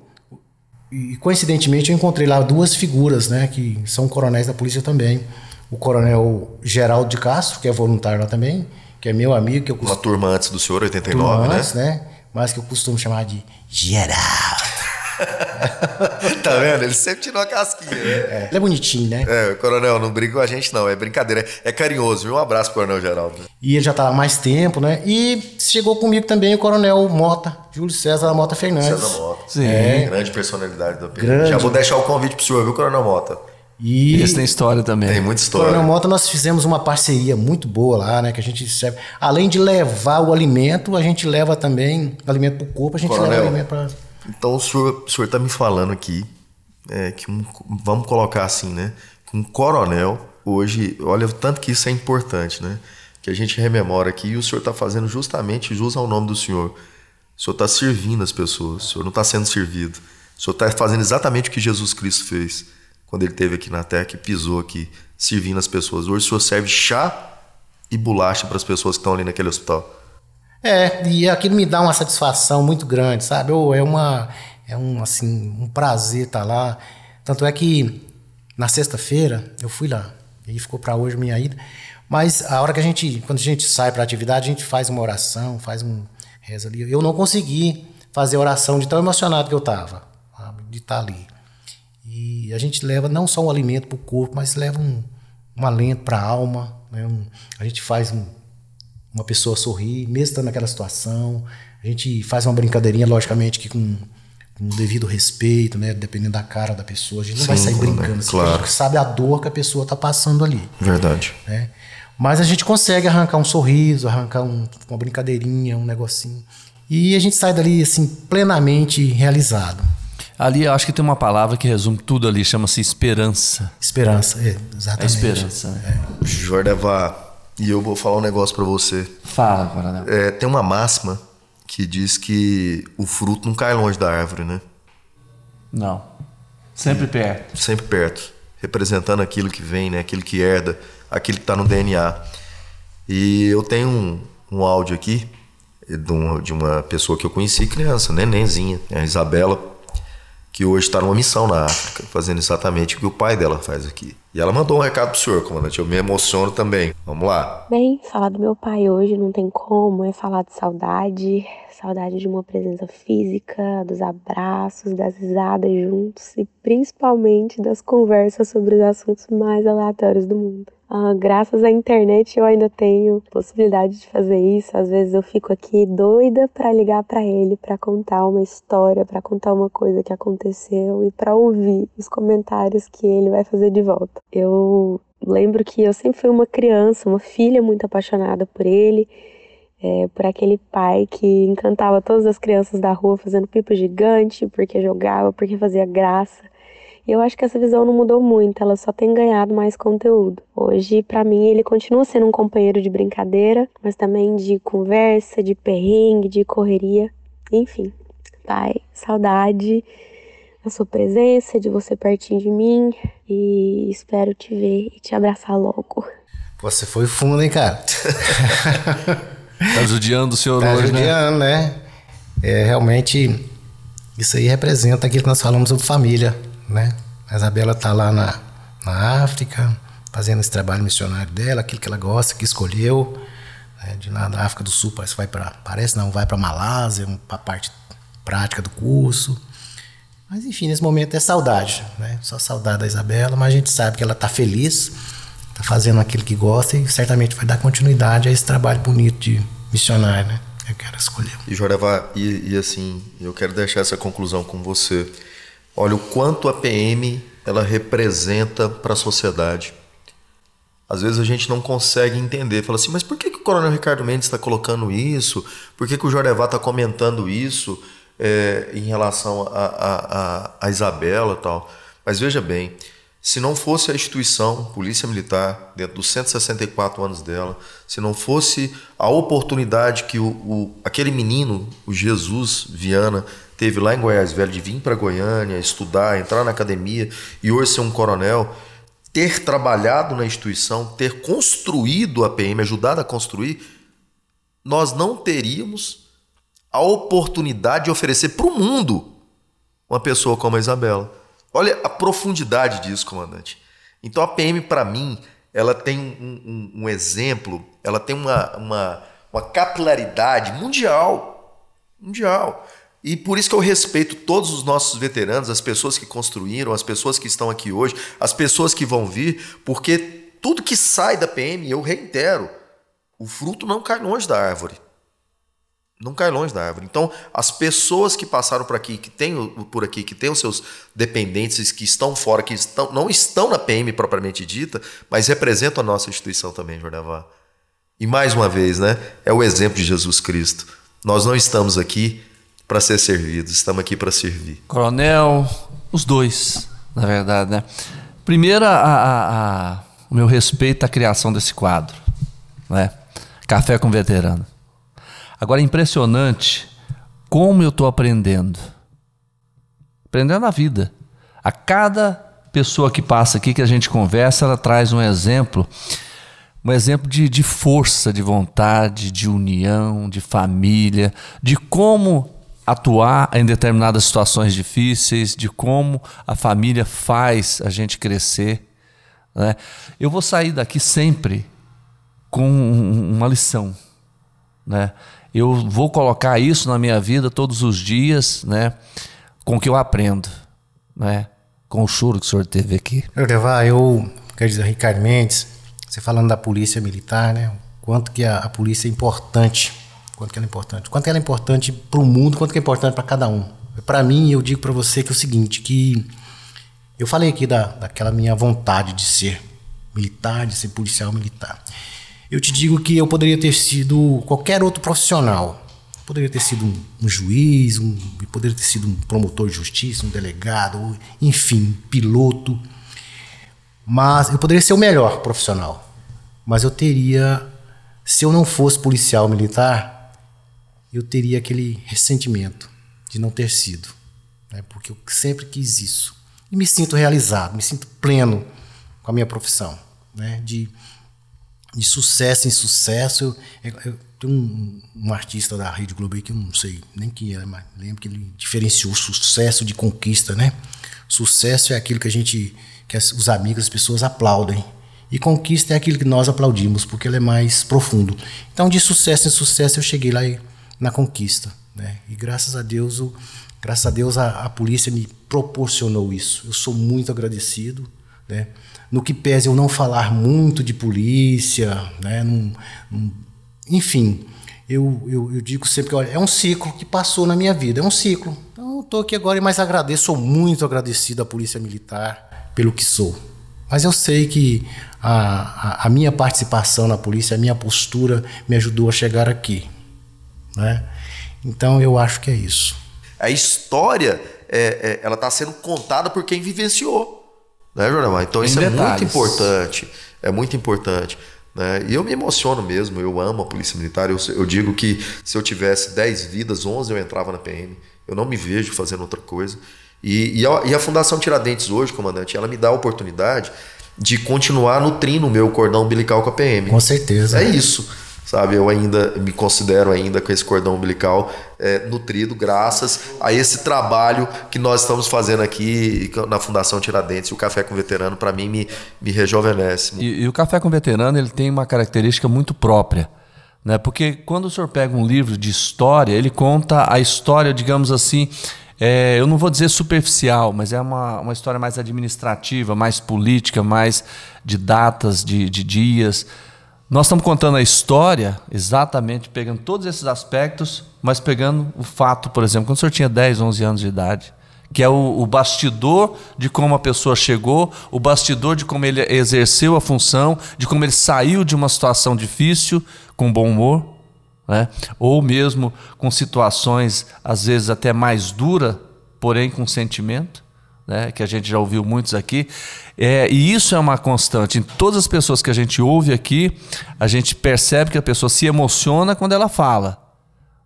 E coincidentemente eu encontrei lá duas figuras, né? Que são coronéis da polícia também. O coronel Geraldo de Castro, que é voluntário lá também, que é meu amigo. Que eu costumo, Uma turma antes do senhor, 89, turma né? Antes, né? Mas que eu costumo chamar de Geraldo. tá vendo? Ele sempre tirou a casquinha, né? É, ele é bonitinho, né? É, coronel, não brinca com a gente, não. É brincadeira. É, carinhoso, viu? Um abraço pro coronel Geraldo. E ele já tá há mais tempo, né? E chegou comigo também o coronel Mota, Júlio César Mota Fernandes. César Mota. Sim. É. Grande personalidade do Grande. Já vou deixar o convite pro senhor, viu, coronel Mota? E esse tem história também. Tem muita história. Coronel Mota, nós fizemos uma parceria muito boa lá, né? Que a gente serve. Além de levar o alimento, a gente leva também alimento pro corpo, a gente Coronel, leva alimento para então o senhor, o senhor tá me falando aqui é, que um, vamos colocar assim, né? Um coronel hoje, olha o tanto que isso é importante, né? Que a gente rememora aqui e o senhor está fazendo justamente jus ao nome do senhor. O senhor está servindo as pessoas, o senhor não está sendo servido. O senhor está fazendo exatamente o que Jesus Cristo fez quando ele esteve aqui na que pisou aqui, servindo as pessoas. Hoje o senhor serve chá e bolacha para as pessoas que estão ali naquele hospital. É, e aquilo me dá uma satisfação muito grande, sabe? É uma é um assim, um prazer estar tá lá. Tanto é que na sexta-feira eu fui lá. E ficou para hoje minha ida. Mas a hora que a gente, quando a gente sai para atividade, a gente faz uma oração, faz um reza ali. Eu não consegui fazer oração de tão emocionado que eu estava, de estar tá ali. E a gente leva não só um alimento para o corpo, mas leva um, um alento para a alma. Né? Um, a gente faz um, uma pessoa sorrir, mesmo estando naquela situação. A gente faz uma brincadeirinha, logicamente, que com, com devido respeito, né? dependendo da cara da pessoa. A gente não Sim, vai sair brincando, né? claro. a gente sabe a dor que a pessoa está passando ali. Verdade. Né? Mas a gente consegue arrancar um sorriso, arrancar um, uma brincadeirinha, um negocinho. E a gente sai dali assim plenamente realizado. Ali eu acho que tem uma palavra que resume tudo ali, chama-se esperança. Esperança, é, exatamente. A esperança. Né? É. E eu vou falar um negócio para você. Fala, coronel. É, tem uma máxima que diz que o fruto não cai longe da árvore, né? Não. Sempre perto. Sempre perto. Representando aquilo que vem, né? Aquilo que herda, aquilo que está no DNA. E eu tenho um, um áudio aqui de uma, de uma pessoa que eu conheci criança, nenenzinha, a Isabela, que hoje está numa missão na África, fazendo exatamente o que o pai dela faz aqui. E ela mandou um recado pro senhor, comandante. Eu me emociono também. Vamos lá. Bem, falar do meu pai hoje não tem como, é falar de saudade, saudade de uma presença física, dos abraços, das risadas juntos e principalmente das conversas sobre os assuntos mais aleatórios do mundo. Ah, graças à internet eu ainda tenho possibilidade de fazer isso. Às vezes eu fico aqui doida para ligar para ele, para contar uma história, para contar uma coisa que aconteceu e para ouvir os comentários que ele vai fazer de volta. Eu lembro que eu sempre fui uma criança, uma filha muito apaixonada por ele, é, por aquele pai que encantava todas as crianças da rua fazendo pipa gigante, porque jogava, porque fazia graça. E eu acho que essa visão não mudou muito, ela só tem ganhado mais conteúdo. Hoje, para mim, ele continua sendo um companheiro de brincadeira, mas também de conversa, de perrengue, de correria, enfim. Pai, saudade da sua presença, de você pertinho de mim e espero te ver e te abraçar logo. Você foi fundo, hein, cara? tá judiando o senhor tá hoje, né? judiando, né? né? É, realmente, isso aí representa aquilo que nós falamos sobre família né? A Isabela está lá na, na África, fazendo esse trabalho missionário dela, aquilo que ela gosta, que escolheu. Né? De lá da África do Sul, parece, vai para parece não, vai para Malásia, para a parte prática do curso. Mas enfim, nesse momento é saudade, né? Só saudade da Isabela, mas a gente sabe que ela está feliz, está fazendo aquilo que gosta e certamente vai dar continuidade a esse trabalho bonito de missionário, né? Eu quero escolher. E Joreva, e, e assim, eu quero deixar essa conclusão com você. Olha o quanto a PM ela representa para a sociedade. Às vezes a gente não consegue entender. Fala assim, mas por que, que o Coronel Ricardo Mendes está colocando isso? Por que, que o Jordevá está comentando isso é, em relação a, a, a, a Isabela e tal? Mas veja bem, se não fosse a instituição, Polícia Militar, dentro dos 164 anos dela, se não fosse a oportunidade que o, o aquele menino, o Jesus Viana, teve lá em Goiás Velho de vir para Goiânia, estudar, entrar na academia e hoje ser um coronel, ter trabalhado na instituição, ter construído a PM, ajudado a construir, nós não teríamos a oportunidade de oferecer para o mundo uma pessoa como a Isabela. Olha a profundidade disso, comandante. Então a PM, para mim, ela tem um, um, um, exemplo, ela tem uma, uma, uma capilaridade mundial. Mundial. E por isso que eu respeito todos os nossos veteranos, as pessoas que construíram, as pessoas que estão aqui hoje, as pessoas que vão vir, porque tudo que sai da PM, eu reitero, o fruto não cai longe da árvore. Não cai longe da árvore. Então, as pessoas que passaram por aqui, que têm por aqui, que têm os seus dependentes, que estão fora, que estão, não estão na PM propriamente dita, mas representam a nossa instituição também, Jornavá. E mais uma vez, né? É o exemplo de Jesus Cristo. Nós não estamos aqui para ser servidos, estamos aqui para servir. Coronel, os dois, na verdade, né? Primeiro, a, a, a, o meu respeito à criação desse quadro, né? Café com veterano. Agora é impressionante como eu estou aprendendo. Aprendendo a vida. A cada pessoa que passa aqui, que a gente conversa, ela traz um exemplo um exemplo de, de força, de vontade, de união, de família, de como atuar em determinadas situações difíceis, de como a família faz a gente crescer. Né? Eu vou sair daqui sempre com uma lição. Né? eu vou colocar isso na minha vida todos os dias, né? Com o que eu aprendo, né? Com o choro que o senhor teve aqui. Levar, eu quero dizer, Ricardo Mendes, você falando da polícia militar, né? Quanto que a, a polícia é importante, quanto que ela é importante, quanto ela é importante para o mundo, quanto que é importante para cada um. Para mim, eu digo para você que é o seguinte, que eu falei aqui da, daquela minha vontade de ser militar, de ser policial militar. Eu te digo que eu poderia ter sido qualquer outro profissional. Poderia ter sido um, um juiz, um, poderia ter sido um promotor de justiça, um delegado, enfim, piloto. Mas eu poderia ser o melhor profissional. Mas eu teria, se eu não fosse policial militar, eu teria aquele ressentimento de não ter sido. Né? Porque eu sempre quis isso. E me sinto realizado, me sinto pleno com a minha profissão. Né? De, de sucesso em sucesso. Eu, eu, tem um, um, artista da Rede Globo aí que eu não sei nem quem é, mas lembro que ele diferenciou sucesso de conquista, né? Sucesso é aquilo que a gente, que as, os amigos, as pessoas aplaudem. E conquista é aquilo que nós aplaudimos, porque ele é mais profundo. Então, de sucesso em sucesso, eu cheguei lá na conquista. Né? E graças a Deus, o, graças a Deus a, a, polícia me proporcionou isso. Eu sou muito agradecido. Né? No que pese eu não falar muito de polícia, né? Num, num, enfim, eu, eu, eu, digo sempre que olha, é um ciclo que passou na minha vida, é um ciclo. Então estou aqui agora e mais agradeço, sou muito agradecido à Polícia Militar pelo que sou. Mas eu sei que a, a, a minha participação na polícia, a minha postura me ajudou a chegar aqui. Né? Então eu acho que é isso. A história, é, é ela está sendo contada por quem vivenciou. Né, Joramar? Então isso é muito importante. É muito importante. Né? E eu me emociono mesmo, eu amo a Polícia Militar. Eu, eu digo que se eu tivesse 10 vidas, 11 eu entrava na PM. Eu não me vejo fazendo outra coisa. E, e, a, e a Fundação Tiradentes hoje, comandante, ela me dá a oportunidade de continuar nutrindo o meu cordão umbilical com a PM. Com certeza. É isso sabe? Eu ainda me considero ainda com esse cordão umbilical é, nutrido graças a esse trabalho que nós estamos fazendo aqui na Fundação Tiradentes. O Café com Veterano, para mim, me, me rejuvenesce. E, e, o Café com Veterano ele tem uma característica muito própria. Né? Porque quando o senhor pega um livro de história, ele conta a história, digamos assim, é, eu não vou dizer superficial, mas é uma, uma história mais administrativa, mais política, mais de datas, de, de dias. Nós estamos contando a história exatamente pegando todos esses aspectos, mas pegando o fato, por exemplo, quando o senhor tinha 10, 11 anos de idade, que é o, o bastidor de como a pessoa chegou, o bastidor de como ele exerceu a função, de como ele saiu de uma situação difícil com bom humor, né? ou mesmo com situações às vezes até mais dura, porém com sentimento né, que a gente já ouviu muitos aqui. É, e isso é uma constante. Em todas as pessoas que a gente ouve aqui, a gente percebe que a pessoa se emociona quando ela fala.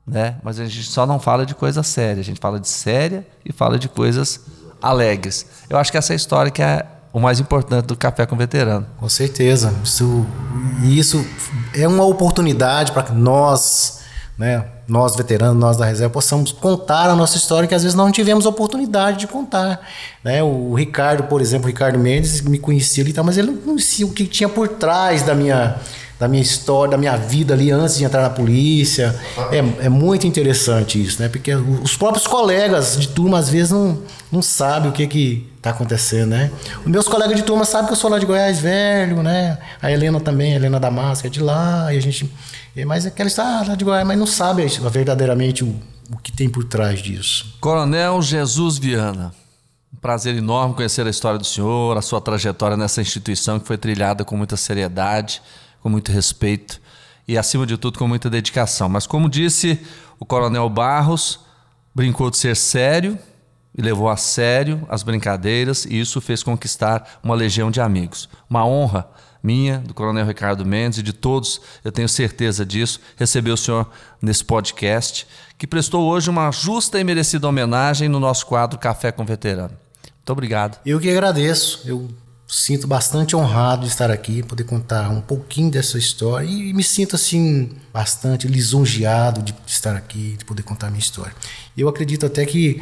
Né? Mas a gente só não fala de coisa séria. A gente fala de séria e fala de coisas alegres. Eu acho que essa é a história que é o mais importante do Café com Veterano. Com certeza. Isso, isso é uma oportunidade para nós né, nós veteranos, nós da reserva, possamos contar a nossa história que às vezes não tivemos oportunidade de contar. Né? O Ricardo, por exemplo, o Ricardo Mendes, me conhecia ali, mas ele não conhecia o que tinha por trás da minha, da minha história, da minha vida ali antes de entrar na polícia. É, é muito interessante isso, né? porque os próprios colegas de turma às vezes não, não sabem o que que está acontecendo, né? Os meus colegas de turma sabem que eu sou lá de Goiás velho, né? A Helena também, a Helena Damasco é de lá, e a gente mas é que ela está lá de Goiás, mas não sabe verdadeiramente o, o que tem por trás disso. Coronel Jesus Viana, um prazer enorme conhecer a história do senhor, a sua trajetória nessa instituição que foi trilhada com muita seriedade, com muito respeito e, acima de tudo, com muita dedicação. Mas, como disse o Coronel Barros, brincou de ser sério e levou a sério as brincadeiras, e isso fez conquistar uma legião de amigos. Uma honra minha, do Coronel Ricardo Mendes e de todos, eu tenho certeza disso, receber o senhor nesse podcast, que prestou hoje uma justa e merecida homenagem no nosso quadro Café com Veterano. Muito obrigado. Eu que agradeço. Eu sinto bastante honrado de estar aqui, poder contar um pouquinho dessa história e me sinto assim bastante lisonjeado de estar aqui, de poder contar a minha história. Eu acredito até que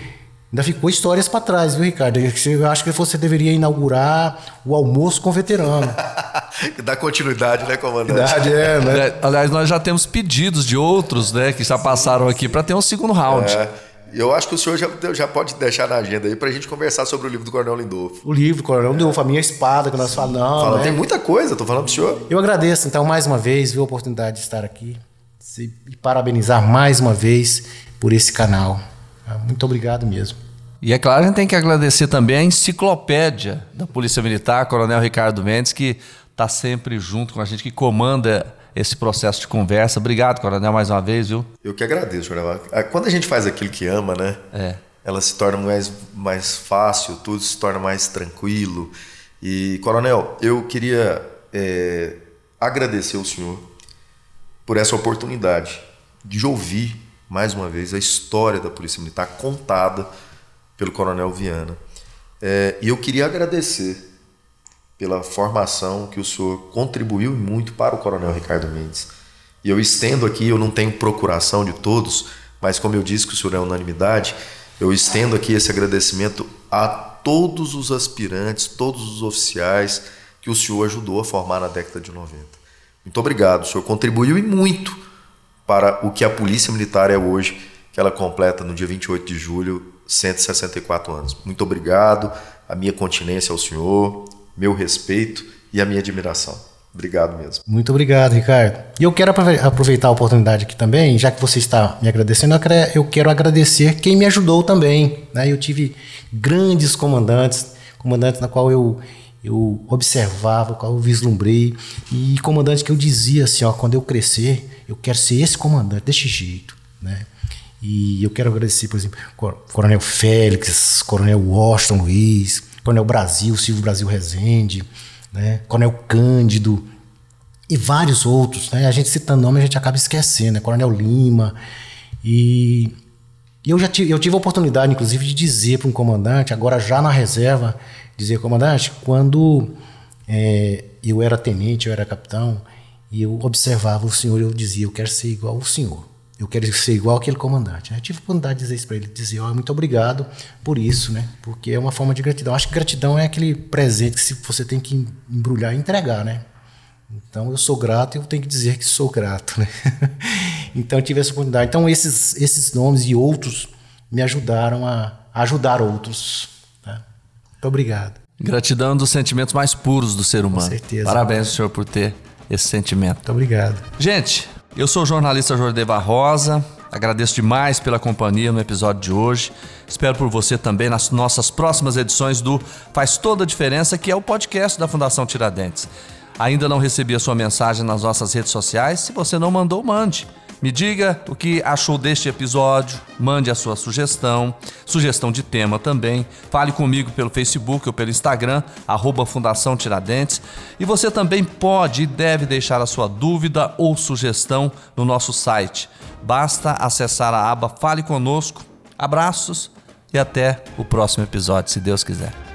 Ainda ficou histórias para trás, viu, Ricardo? Eu acho que você deveria inaugurar o almoço com veterano. Dá continuidade, né, comandante? Verdade, é, né? É, Aliás, nós já temos pedidos de outros, né, que já passaram aqui para ter um segundo round. É, eu acho que o senhor já, já pode deixar na agenda aí pra gente conversar sobre o livro do Coronel Lindolfo. O livro, Coronel Lindolfo, a minha espada, que nós falamos. Fala, né? tem muita coisa, tô falando pro senhor. Eu agradeço, então, mais uma vez, viu, a oportunidade de estar aqui Se- e parabenizar mais uma vez por esse canal. Ah, Muito obrigado mesmo. E é claro, a gente tem que agradecer também a enciclopédia da Polícia Militar, Coronel Ricardo Mendes, que está sempre junto com a gente, que comanda esse processo de conversa. Obrigado, Coronel, mais uma vez, viu? Eu que agradeço, Jornal. Quando a gente faz aquilo que ama, né? É. Ela se torna mais, mais fácil, tudo se torna mais tranquilo. E, Coronel, eu queria é, agradecer ao senhor por essa oportunidade de ouvir, mais uma vez, a história da Polícia Militar contada pelo Coronel Viana. É, e eu queria agradecer pela formação que o senhor contribuiu muito para o Coronel Ricardo Mendes. E eu estendo aqui, eu não tenho procuração de todos, mas como eu disse que o senhor é unanimidade, eu estendo aqui esse agradecimento a todos os aspirantes, todos os oficiais que o senhor ajudou a formar na década de 90. Muito obrigado, o senhor contribuiu e muito para o que a Polícia Militar é hoje, que ela completa no dia 28 de julho 164 anos. Muito obrigado, a minha continência ao senhor, meu respeito e a minha admiração. Obrigado mesmo. Muito obrigado, Ricardo. E eu quero aprove- aproveitar a oportunidade aqui também, já que você está me agradecendo, eu quero agradecer quem me ajudou também. Né? Eu tive grandes comandantes, comandantes na qual eu, eu observava, eu vislumbrei, e comandantes que eu dizia assim, ó, quando eu crescer, eu quero ser esse comandante, desse jeito. Né? E eu quero agradecer, por exemplo, Cor- Coronel Félix, Coronel Washington Luiz, Coronel Brasil, Silvio Brasil Rezende, né? Coronel Cândido e vários outros. Né? A gente citando nome, a gente acaba esquecendo, né? Coronel Lima. E eu já tive, eu tive a oportunidade, inclusive, de dizer para um comandante, agora já na reserva, dizer, comandante, quando é, eu era tenente, eu era capitão, e eu observava o senhor, eu dizia, eu quero ser igual ao senhor. Eu quero ser igual aquele comandante. Eu tive a oportunidade de dizer isso para ele, dizer, ó, muito obrigado por isso, né? Porque é uma forma de gratidão. Acho que gratidão é aquele presente que você tem que embrulhar e entregar, né? Então eu sou grato e eu tenho que dizer que sou grato, né? então tive essa oportunidade. Então esses, esses nomes e outros me ajudaram a ajudar outros. Muito obrigado. Gratidão é um dos sentimentos mais puros do ser humano. certeza. Parabéns, senhor, por ter esse sentimento. Muito obrigado. Gente, eu sou o jornalista Jordeva Rosa. Agradeço demais pela companhia no episódio de hoje. Espero por você também nas nossas próximas edições do Faz Toda a Diferença, que é o podcast da Fundação Tiradentes. Ainda não recebi a sua mensagem nas nossas redes sociais? Se você não mandou, mande. Me diga o que achou deste episódio, mande a sua sugestão, sugestão de tema também. Fale comigo pelo Facebook ou pelo Instagram, arroba Fundação Tiradentes. E você também pode e deve deixar a sua dúvida ou sugestão no nosso site. Basta acessar a aba Fale Conosco. Abraços e até o próximo episódio, se Deus quiser.